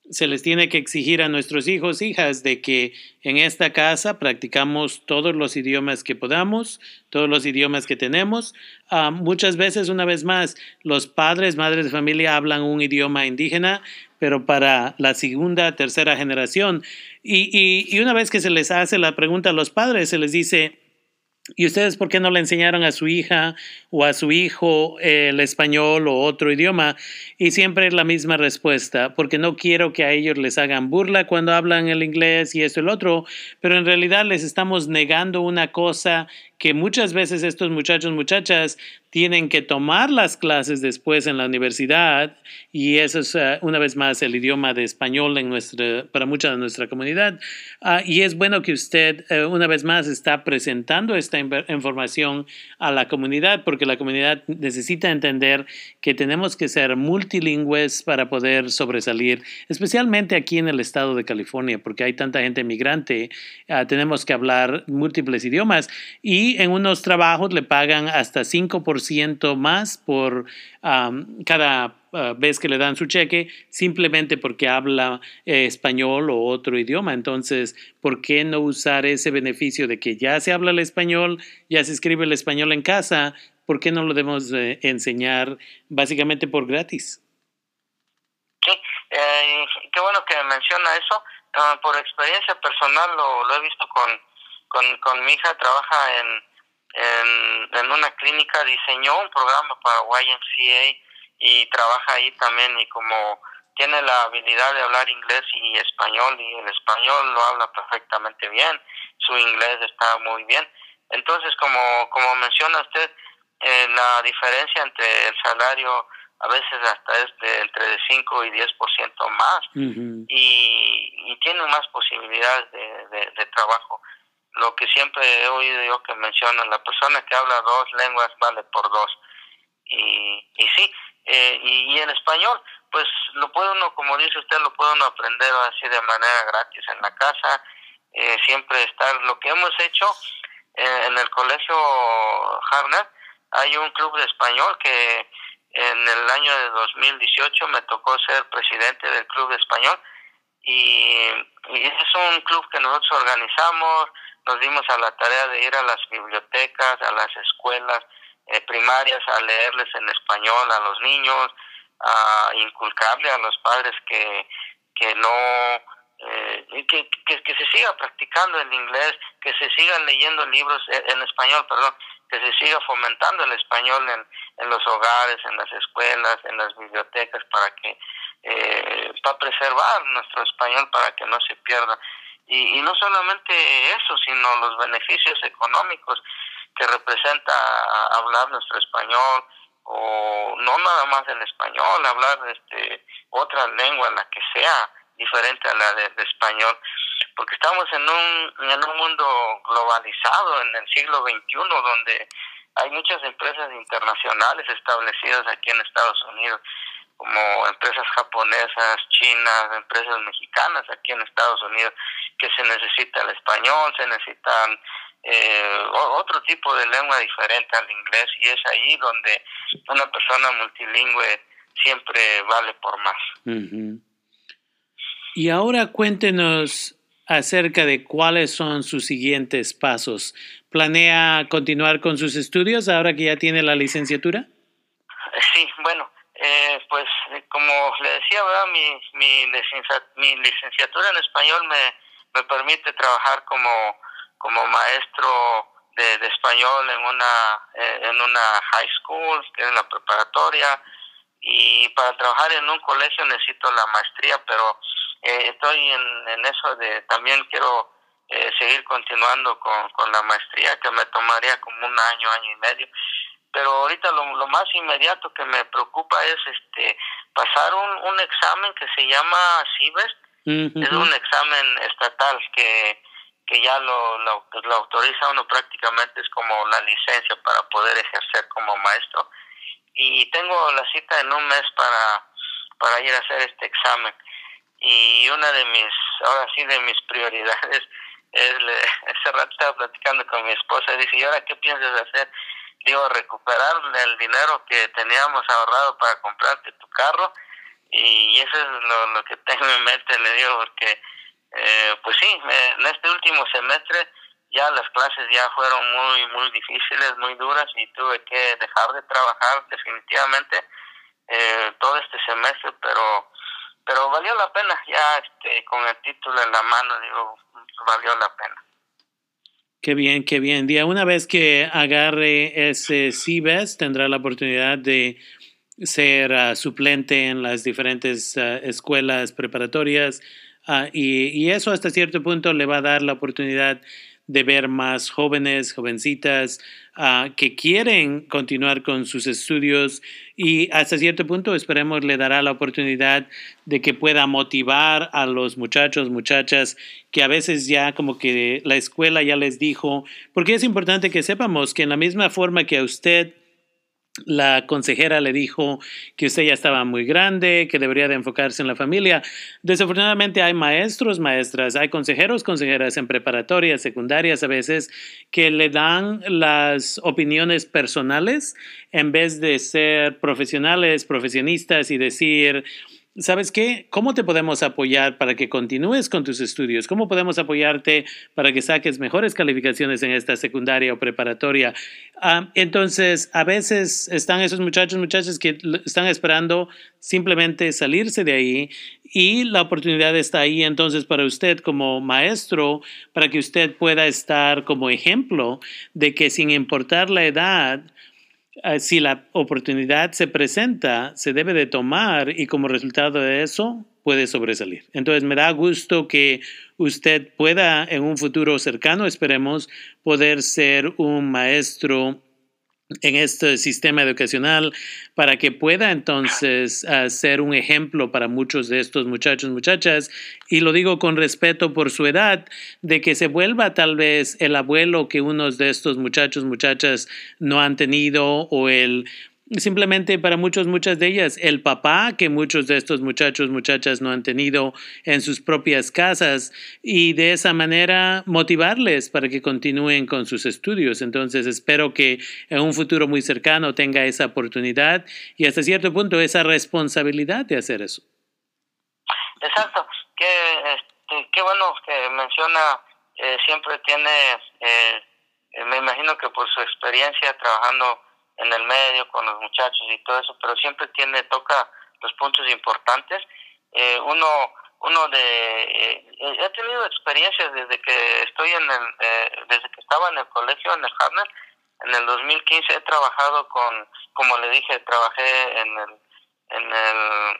se les tiene que exigir a nuestros hijos, hijas, de que en esta casa practicamos todos los idiomas que podamos, todos los idiomas que tenemos. Ah, muchas veces, una vez más, los padres, madres de familia hablan un idioma indígena, pero para la segunda, tercera generación. Y, y una vez que se les hace la pregunta a los padres, se les dice, ¿Y ustedes por qué no le enseñaron a su hija o a su hijo el español o otro idioma? Y siempre es la misma respuesta, porque no quiero que a ellos les hagan burla cuando hablan el inglés y esto y el otro, pero en realidad les estamos negando una cosa que muchas veces estos muchachos, muchachas, tienen que tomar las clases después en la universidad y eso es eh, una vez más el idioma de español en nuestra, para mucha de nuestra comunidad. Ah, y es bueno que usted eh, una vez más está presentando esta información a la comunidad porque la comunidad necesita entender que tenemos que ser multilingües para poder sobresalir, especialmente aquí en el estado de California porque hay tanta gente migrante, ah, tenemos que hablar múltiples idiomas y en unos trabajos le pagan hasta 5% más por cada ah, vez que le dan su cheque, simplemente porque habla eh, español o otro idioma. Entonces, ¿por qué no usar ese beneficio de que ya se habla el español, ya se escribe el español en casa? ¿Por qué no lo debemos eh, enseñar básicamente por gratis? Sí, eh, qué bueno que menciona eso. Ah, por experiencia personal lo, lo he visto con con, con mi hija trabaja en, en, una clínica, diseñó un programa para YMCA y trabaja ahí también y como tiene la habilidad de hablar inglés y español y el español lo habla perfectamente bien, su inglés está muy bien. Entonces, como, como menciona usted, eh, la diferencia entre el salario a veces hasta es de entre 5 y 10% más y, y tiene más posibilidades de, de trabajo lo que siempre he oído yo que mencionan, la persona que habla dos lenguas vale por dos. Y, y sí, eh, y, y, en español, pues lo puede uno, como dice usted, lo puede uno aprender así de manera gratis en la casa, eh, siempre estar, lo que hemos hecho eh, en el colegio Harner, hay un club de español que en el año de 2018 me tocó ser presidente del club de español y, y es un club que nosotros organizamos, nos dimos a la tarea de ir a las bibliotecas, a las escuelas eh, primarias, a leerles en español a los niños, a inculcarle a los padres que, que no, eh, que, que, que, se siga practicando el inglés, que se sigan leyendo libros eh, en español, perdón, que se siga fomentando el español en, en los hogares, en las escuelas, en las bibliotecas, para que, eh, para preservar nuestro español, para que no se pierda. Y, y no solamente eso, sino los beneficios económicos que representa hablar nuestro español o no nada más en español, hablar este otra lengua, la que sea diferente a la de, español, porque estamos en un, en un mundo globalizado en el siglo XXI donde hay muchas empresas internacionales establecidas aquí en Estados Unidos como empresas japonesas, chinas, empresas mexicanas aquí en Estados Unidos, que se necesita el español, se necesitan eh, otro tipo de lengua diferente al inglés y es ahí donde una persona multilingüe siempre vale por más. Y ahora cuéntenos acerca de cuáles son sus siguientes pasos. ¿Planea continuar con sus estudios ahora que ya tiene la licenciatura? Sí, bueno, Eh, pues como le decía, ¿verdad? Mi, mi, licenciatura en español me, me permite trabajar como, como maestro de, español en una, eh, en una high school, es la preparatoria, y para trabajar en un colegio necesito la maestría, pero eh, estoy en, en, eso de también quiero eh, seguir continuando con, con la maestría que me tomaría como un año, año y medio pero ahorita lo, lo más inmediato que me preocupa es este pasar un, un examen que se llama CIBEST, es un examen estatal que, que ya lo, lo, lo, autoriza uno prácticamente, es como la licencia para poder ejercer como maestro. Y tengo la cita en un mes para, para ir a hacer este examen. Y una de mis, ahora sí, de mis prioridades es, ese rato estaba platicando con mi esposa, y dice, ¿y ahora qué piensas hacer? Digo, recuperar el dinero que teníamos ahorrado para comprarte tu carro y eso es lo, lo que tengo en mente, le digo, porque eh, pues sí, en este último semestre ya las clases ya fueron muy, muy difíciles, muy duras y tuve que dejar de trabajar definitivamente eh, todo este semestre, pero pero valió la pena, ya este, con el título en la mano, digo, valió la pena. Qué bien, qué bien. Día, una vez que agarre ese CIBES, tendrá la oportunidad de ser uh, suplente en las diferentes uh, escuelas preparatorias uh, y, y, eso hasta cierto punto le va a dar la oportunidad de ver más jóvenes, jovencitas que quieren continuar con sus estudios y hasta cierto punto esperemos le dará la oportunidad de que pueda motivar a los muchachos, muchachas que a veces ya como que la escuela ya les dijo, porque es importante que sepamos que en la misma forma que a usted la consejera le dijo que usted ya estaba muy grande, que debería de enfocarse en la familia. Desafortunadamente hay maestros, maestras, hay consejeros, consejeras en preparatorias, secundarias a veces, que le dan las opiniones personales en vez de ser profesionales, profesionistas y decir, ¿sabes qué? ¿Cómo te podemos apoyar para que continúes con tus estudios? ¿Cómo podemos apoyarte para que saques mejores calificaciones en esta secundaria o preparatoria? Ah, entonces, a veces están esos muchachos, muchachas que están esperando simplemente salirse de ahí y la oportunidad está ahí entonces para usted como maestro, para que usted pueda estar como ejemplo de que sin importar la edad, si la oportunidad se presenta, se debe de tomar y como resultado de eso puede sobresalir. Entonces me da gusto que usted pueda en un futuro cercano, esperemos, poder ser un maestro en este sistema educacional para que pueda entonces uh, ser un ejemplo para muchos de estos muchachos, muchachas, y lo digo con respeto por su edad, de que se vuelva tal vez el abuelo que unos de estos muchachos, muchachas no han tenido o el simplemente para muchos, muchas de ellas, el papá que muchos de estos muchachos, muchachas no han tenido en sus propias casas y de esa manera motivarles para que continúen con sus estudios. Entonces espero que en un futuro muy cercano tenga esa oportunidad y hasta cierto punto esa responsabilidad de hacer eso. Exacto. Qué, este, qué bueno que menciona, eh, siempre tiene, eh, me imagino que por su experiencia trabajando en el medio con los muchachos y todo eso, pero siempre tiene, toca los puntos importantes. Eh, uno, uno de, eh, he tenido experiencias desde que estoy en el, eh, desde que estaba en el colegio, en el Harner, en el 2015 he trabajado con, como le dije, trabajé en el, en el,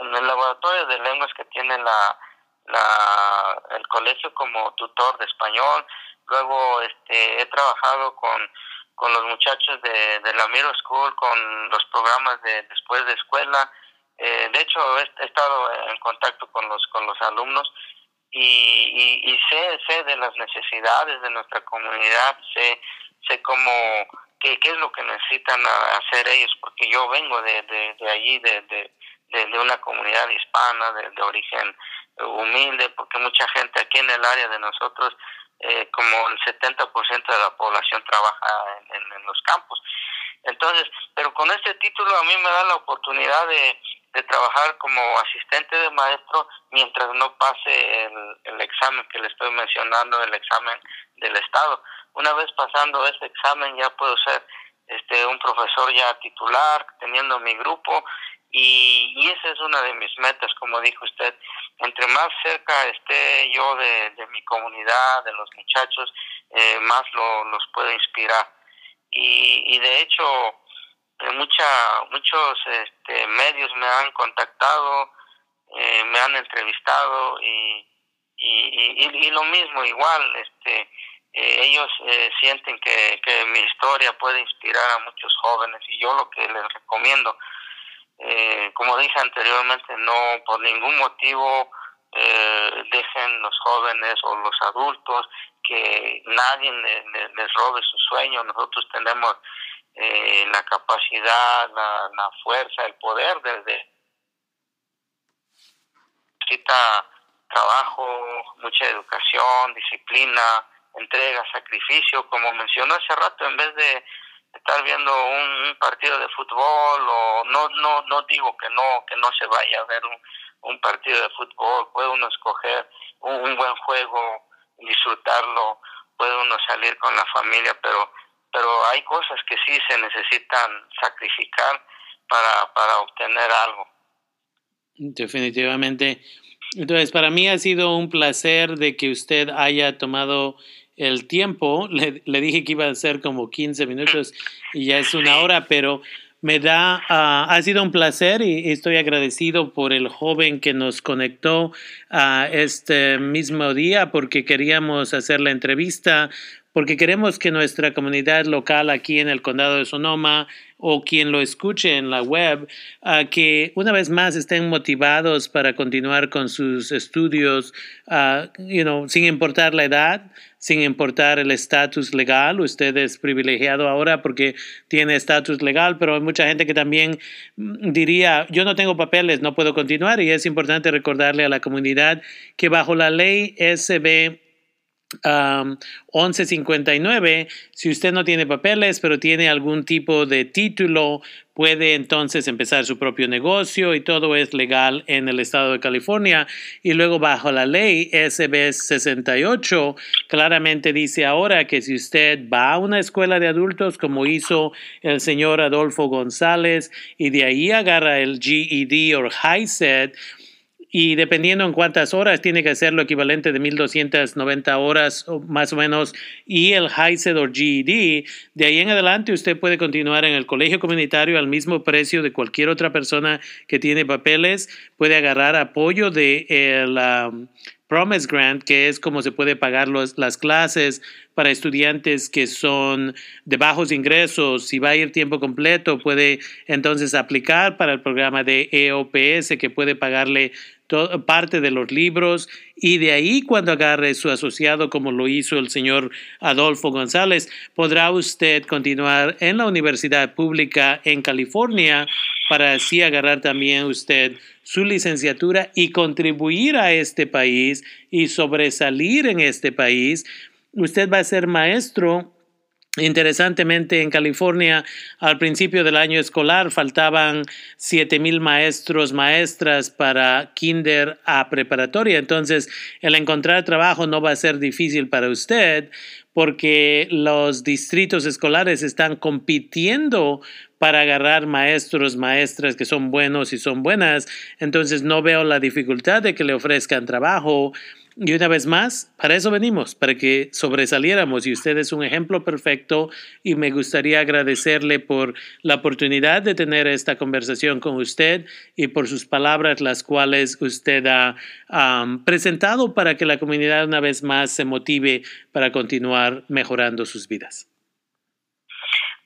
en el laboratorio de lenguas que tiene la, la, el colegio como tutor de español. Luego, este, he trabajado con con los muchachos de, de la Middle School, con los programas de después de escuela. Eh, de hecho, he, estado en contacto con los, con los alumnos y, y, sé, sé de las necesidades de nuestra comunidad, sé, sé cómo, qué, qué es lo que necesitan hacer ellos, porque yo vengo de, de, allí, de, de, de, una comunidad hispana, de origen humilde, porque mucha gente aquí en el área de nosotros eh, como el 70% de la población trabaja en, los campos. Entonces, pero con este título a mí me da la oportunidad de, de trabajar como asistente de maestro mientras no pase el, el, examen que le estoy mencionando, el examen del Estado. Una vez pasando ese examen ya puedo ser este un profesor ya titular, teniendo mi grupo Y, y esa es una de mis metas, como dijo usted. Entre más cerca esté yo de, mi comunidad, de los muchachos, eh, más lo, los puedo inspirar. Y, y de hecho, eh, mucha, muchos este, medios me han contactado, eh, me han entrevistado y, y, y, lo mismo, igual, este, eh, ellos sienten que, que mi historia puede inspirar a muchos jóvenes y yo lo que les recomiendo, como dije anteriormente, no por ningún motivo dejen los jóvenes o los adultos que nadie les robe su sueño. Nosotros tenemos eh, la capacidad, la, la, fuerza, el poder desde necesita trabajo, mucha educación, disciplina, entrega, sacrificio, como mencionó hace rato, en vez de estar viendo un, partido de fútbol o no no no digo que no que no se vaya a ver un, partido de fútbol, puede uno escoger un, un buen juego, disfrutarlo, puede uno salir con la familia, pero pero hay cosas que sí se necesitan sacrificar para, para obtener algo. Definitivamente. Entonces, para mí ha sido un placer de que usted haya tomado el tiempo. Le, dije que iba a ser como 15 minutos y ya es una hora, pero me da, uh, ha sido un placer y estoy agradecido por el joven que nos conectó a este mismo día porque queríamos hacer la entrevista porque queremos que nuestra comunidad local aquí en el condado de Sonoma o quien lo escuche en la web, que una vez más estén motivados para continuar con sus estudios, you know, sin importar la edad, sin importar el estatus legal. Usted es privilegiado ahora porque tiene estatus legal, pero hay mucha gente que también mm, diría, yo no tengo papeles, no puedo continuar y es importante recordarle a la comunidad que bajo la ley SB 1159, si usted no tiene papeles, pero tiene algún tipo de título, puede entonces empezar su propio negocio y todo es legal en el estado de California. Y luego bajo la ley SB 68, claramente dice ahora que si usted va a una escuela de adultos, como hizo el señor Adolfo González, y de ahí agarra el GED o HiSET, y dependiendo en cuántas horas tiene que hacer lo equivalente de 1290 horas más o menos y el HISED o GED, de ahí en adelante usted puede continuar en el colegio comunitario al mismo precio de cualquier otra persona que tiene papeles, puede agarrar apoyo de el um, Promise Grant, que es como se puede pagar las clases para estudiantes que son de bajos ingresos. Si va a ir tiempo completo, puede entonces aplicar para el programa de EOPS, que puede pagarle parte de los libros y de ahí cuando agarre su asociado como lo hizo el señor Adolfo González, podrá usted continuar en la universidad pública en California para así agarrar también usted su licenciatura y contribuir a este país y sobresalir en este país. Usted va a ser maestro Interesantemente, en California, al principio del año escolar, faltaban 7 mil maestros, maestras para kinder a preparatoria. Entonces, el encontrar trabajo no va a ser difícil para usted porque los distritos escolares están compitiendo para agarrar maestros, maestras que son buenos y son buenas. Entonces, no veo la dificultad de que le ofrezcan trabajo y una vez más, para eso venimos, para que sobresaliéramos. Y usted es un ejemplo perfecto. Y me gustaría agradecerle por la oportunidad de tener esta conversación con usted y por sus palabras, las cuales usted ha presentado para que la comunidad una vez más se motive para continuar mejorando sus vidas.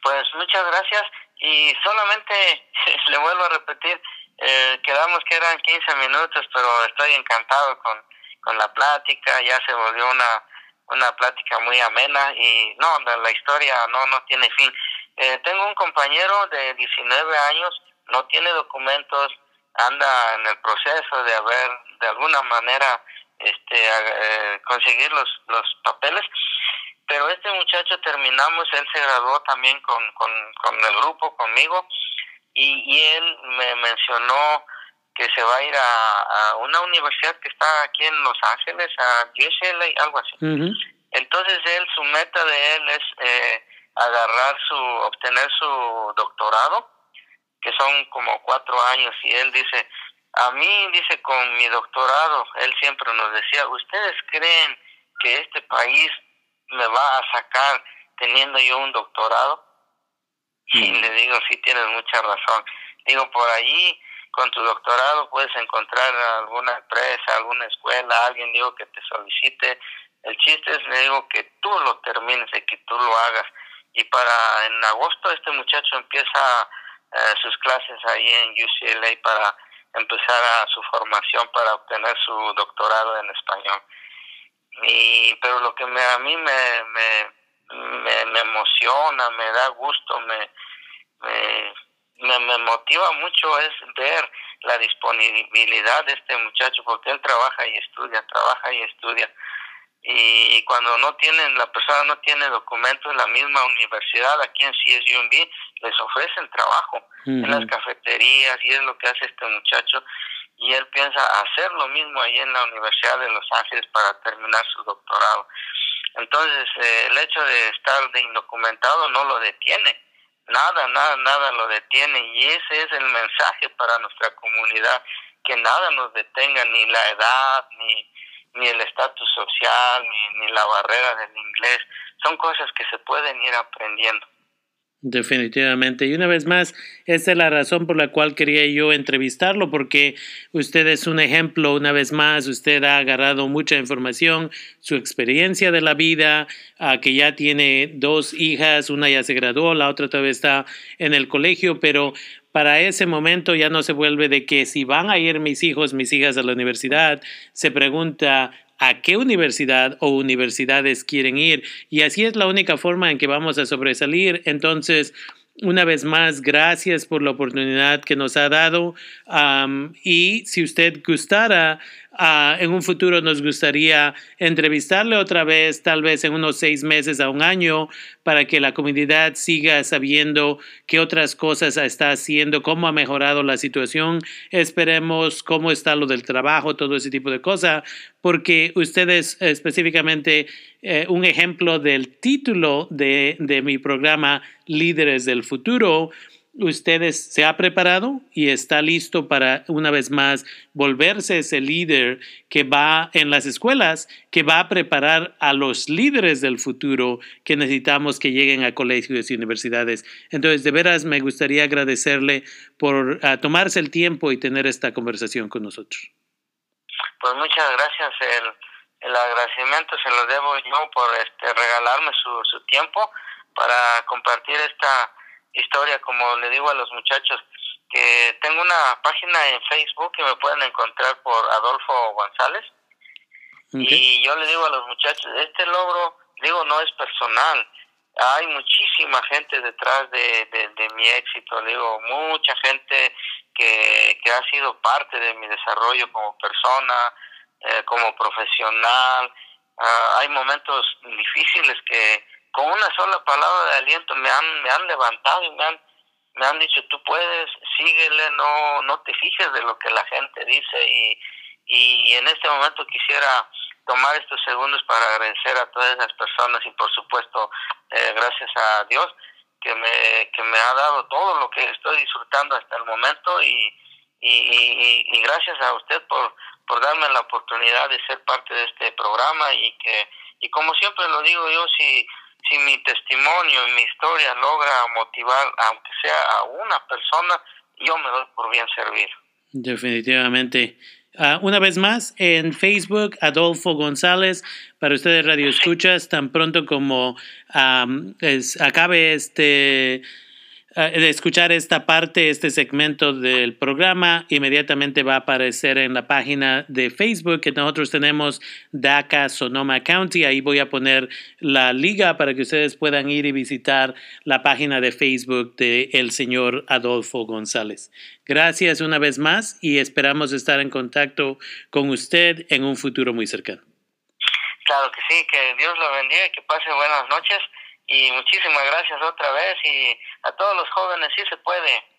Pues muchas gracias. Y solamente le vuelvo a repetir, eh, quedamos que eran 15 minutos, pero estoy encantado con con la plática, ya se volvió una, una plática muy amena y no, la, historia no, no tiene fin. Eh, tengo un compañero de 19 años, no tiene documentos, anda en el proceso de haber, de alguna manera, este, eh, conseguir los, los papeles, pero este muchacho terminamos, él se graduó también con, con, con el grupo, conmigo, y, y él me mencionó que se va a ir a, una universidad que está aquí en Los Ángeles, a UCLA, algo así. Entonces él, su meta de él es eh, agarrar su, obtener su doctorado que son como cuatro años, y él dice, a mí, dice, con mi doctorado, él siempre nos decía, ¿ustedes creen que este país me va a sacar teniendo yo un doctorado? Y le digo, sí, tienes mucha razón. Digo, por allí, con tu doctorado puedes encontrar alguna empresa, alguna escuela, alguien, digo, que te solicite. El chiste es, le digo, que tú lo termines y que tú lo hagas. Y para, en agosto, este muchacho empieza eh, sus clases ahí en UCLA para empezar a su formación para obtener su doctorado en español. Y, pero lo que me, a mí me, me, me, emociona, me da gusto, me, me, me, motiva mucho es ver la disponibilidad de este muchacho, porque él trabaja y estudia, trabaja y estudia. Y cuando no tienen, la persona no tiene documentos, la misma universidad aquí en CSUMB les ofrecen trabajo en las cafeterías y es lo que hace este muchacho y él piensa hacer lo mismo ahí en la Universidad de Los Ángeles para terminar su doctorado. Entonces, eh, el hecho de estar de indocumentado no lo detiene, nada, nada, nada lo detiene y ese es el mensaje para nuestra comunidad, que nada nos detenga, ni la edad, ni, ni el estatus social, ni, ni la barrera del inglés, son cosas que se pueden ir aprendiendo. Definitivamente. Y una vez más, esa es la razón por la cual quería yo entrevistarlo, porque usted es un ejemplo, una vez más, usted ha agarrado mucha información, su experiencia de la vida, uh, que ya tiene dos hijas, una ya se graduó, la otra todavía está en el colegio, pero para ese momento ya no se vuelve de que si van a ir mis hijos, mis hijas a la universidad, se pregunta, a qué universidad o universidades quieren ir. Y así es la única forma en que vamos a sobresalir. Entonces, una vez más, gracias por la oportunidad que nos ha dado. y si usted gustara, uh, en un futuro nos gustaría entrevistarle otra vez, tal vez en unos seis meses a un año, para que la comunidad siga sabiendo qué otras cosas está haciendo, cómo ha mejorado la situación. Esperemos cómo está lo del trabajo, todo ese tipo de cosas, porque ustedes específicamente eh, un ejemplo del título de, de mi programa Líderes del Futuro ustedes se ha preparado y está listo para una vez más volverse ese líder que va en las escuelas, que va a preparar a los líderes del futuro que necesitamos que lleguen a colegios y universidades. Entonces, de veras me gustaría agradecerle por ah, tomarse el tiempo y tener esta conversación con nosotros. Pues muchas gracias. El, el agradecimiento se lo debo yo por este, regalarme su, su tiempo para compartir esta historia, como le digo a los muchachos, que tengo una página en Facebook que me pueden encontrar por Adolfo González. Y yo le digo a los muchachos, este logro, digo, no es personal. Hay muchísima gente detrás de, de, mi éxito, digo, mucha gente que, que ha sido parte de mi desarrollo como persona, eh, como profesional. Ah, hay momentos difíciles que, con una sola palabra de aliento me han, me han levantado y me han, me han dicho, tú puedes, síguele, no, no te fijes de lo que la gente dice y, y en este momento quisiera tomar estos segundos para agradecer a todas esas personas y por supuesto eh, gracias a Dios que me, que me ha dado todo lo que estoy disfrutando hasta el momento y, y, y, y gracias a usted por, por darme la oportunidad de ser parte de este programa y que y como siempre lo digo yo si si mi testimonio y mi historia logra motivar, aunque sea a una persona, yo me doy por bien servir. Definitivamente. Uh, una vez más, en Facebook, Adolfo González, para ustedes Radio Escuchas, tan pronto como um, es, acabe este de escuchar esta parte, este segmento del programa, inmediatamente va a aparecer en la página de Facebook que nosotros tenemos DACA Sonoma County. Ahí voy a poner la liga para que ustedes puedan ir y visitar la página de Facebook de el señor Adolfo González. Gracias una vez más y esperamos estar en contacto con usted en un futuro muy cercano. Claro que sí, que Dios lo bendiga y que pase buenas noches y muchísimas gracias otra vez y a todos los jóvenes, sí se puede.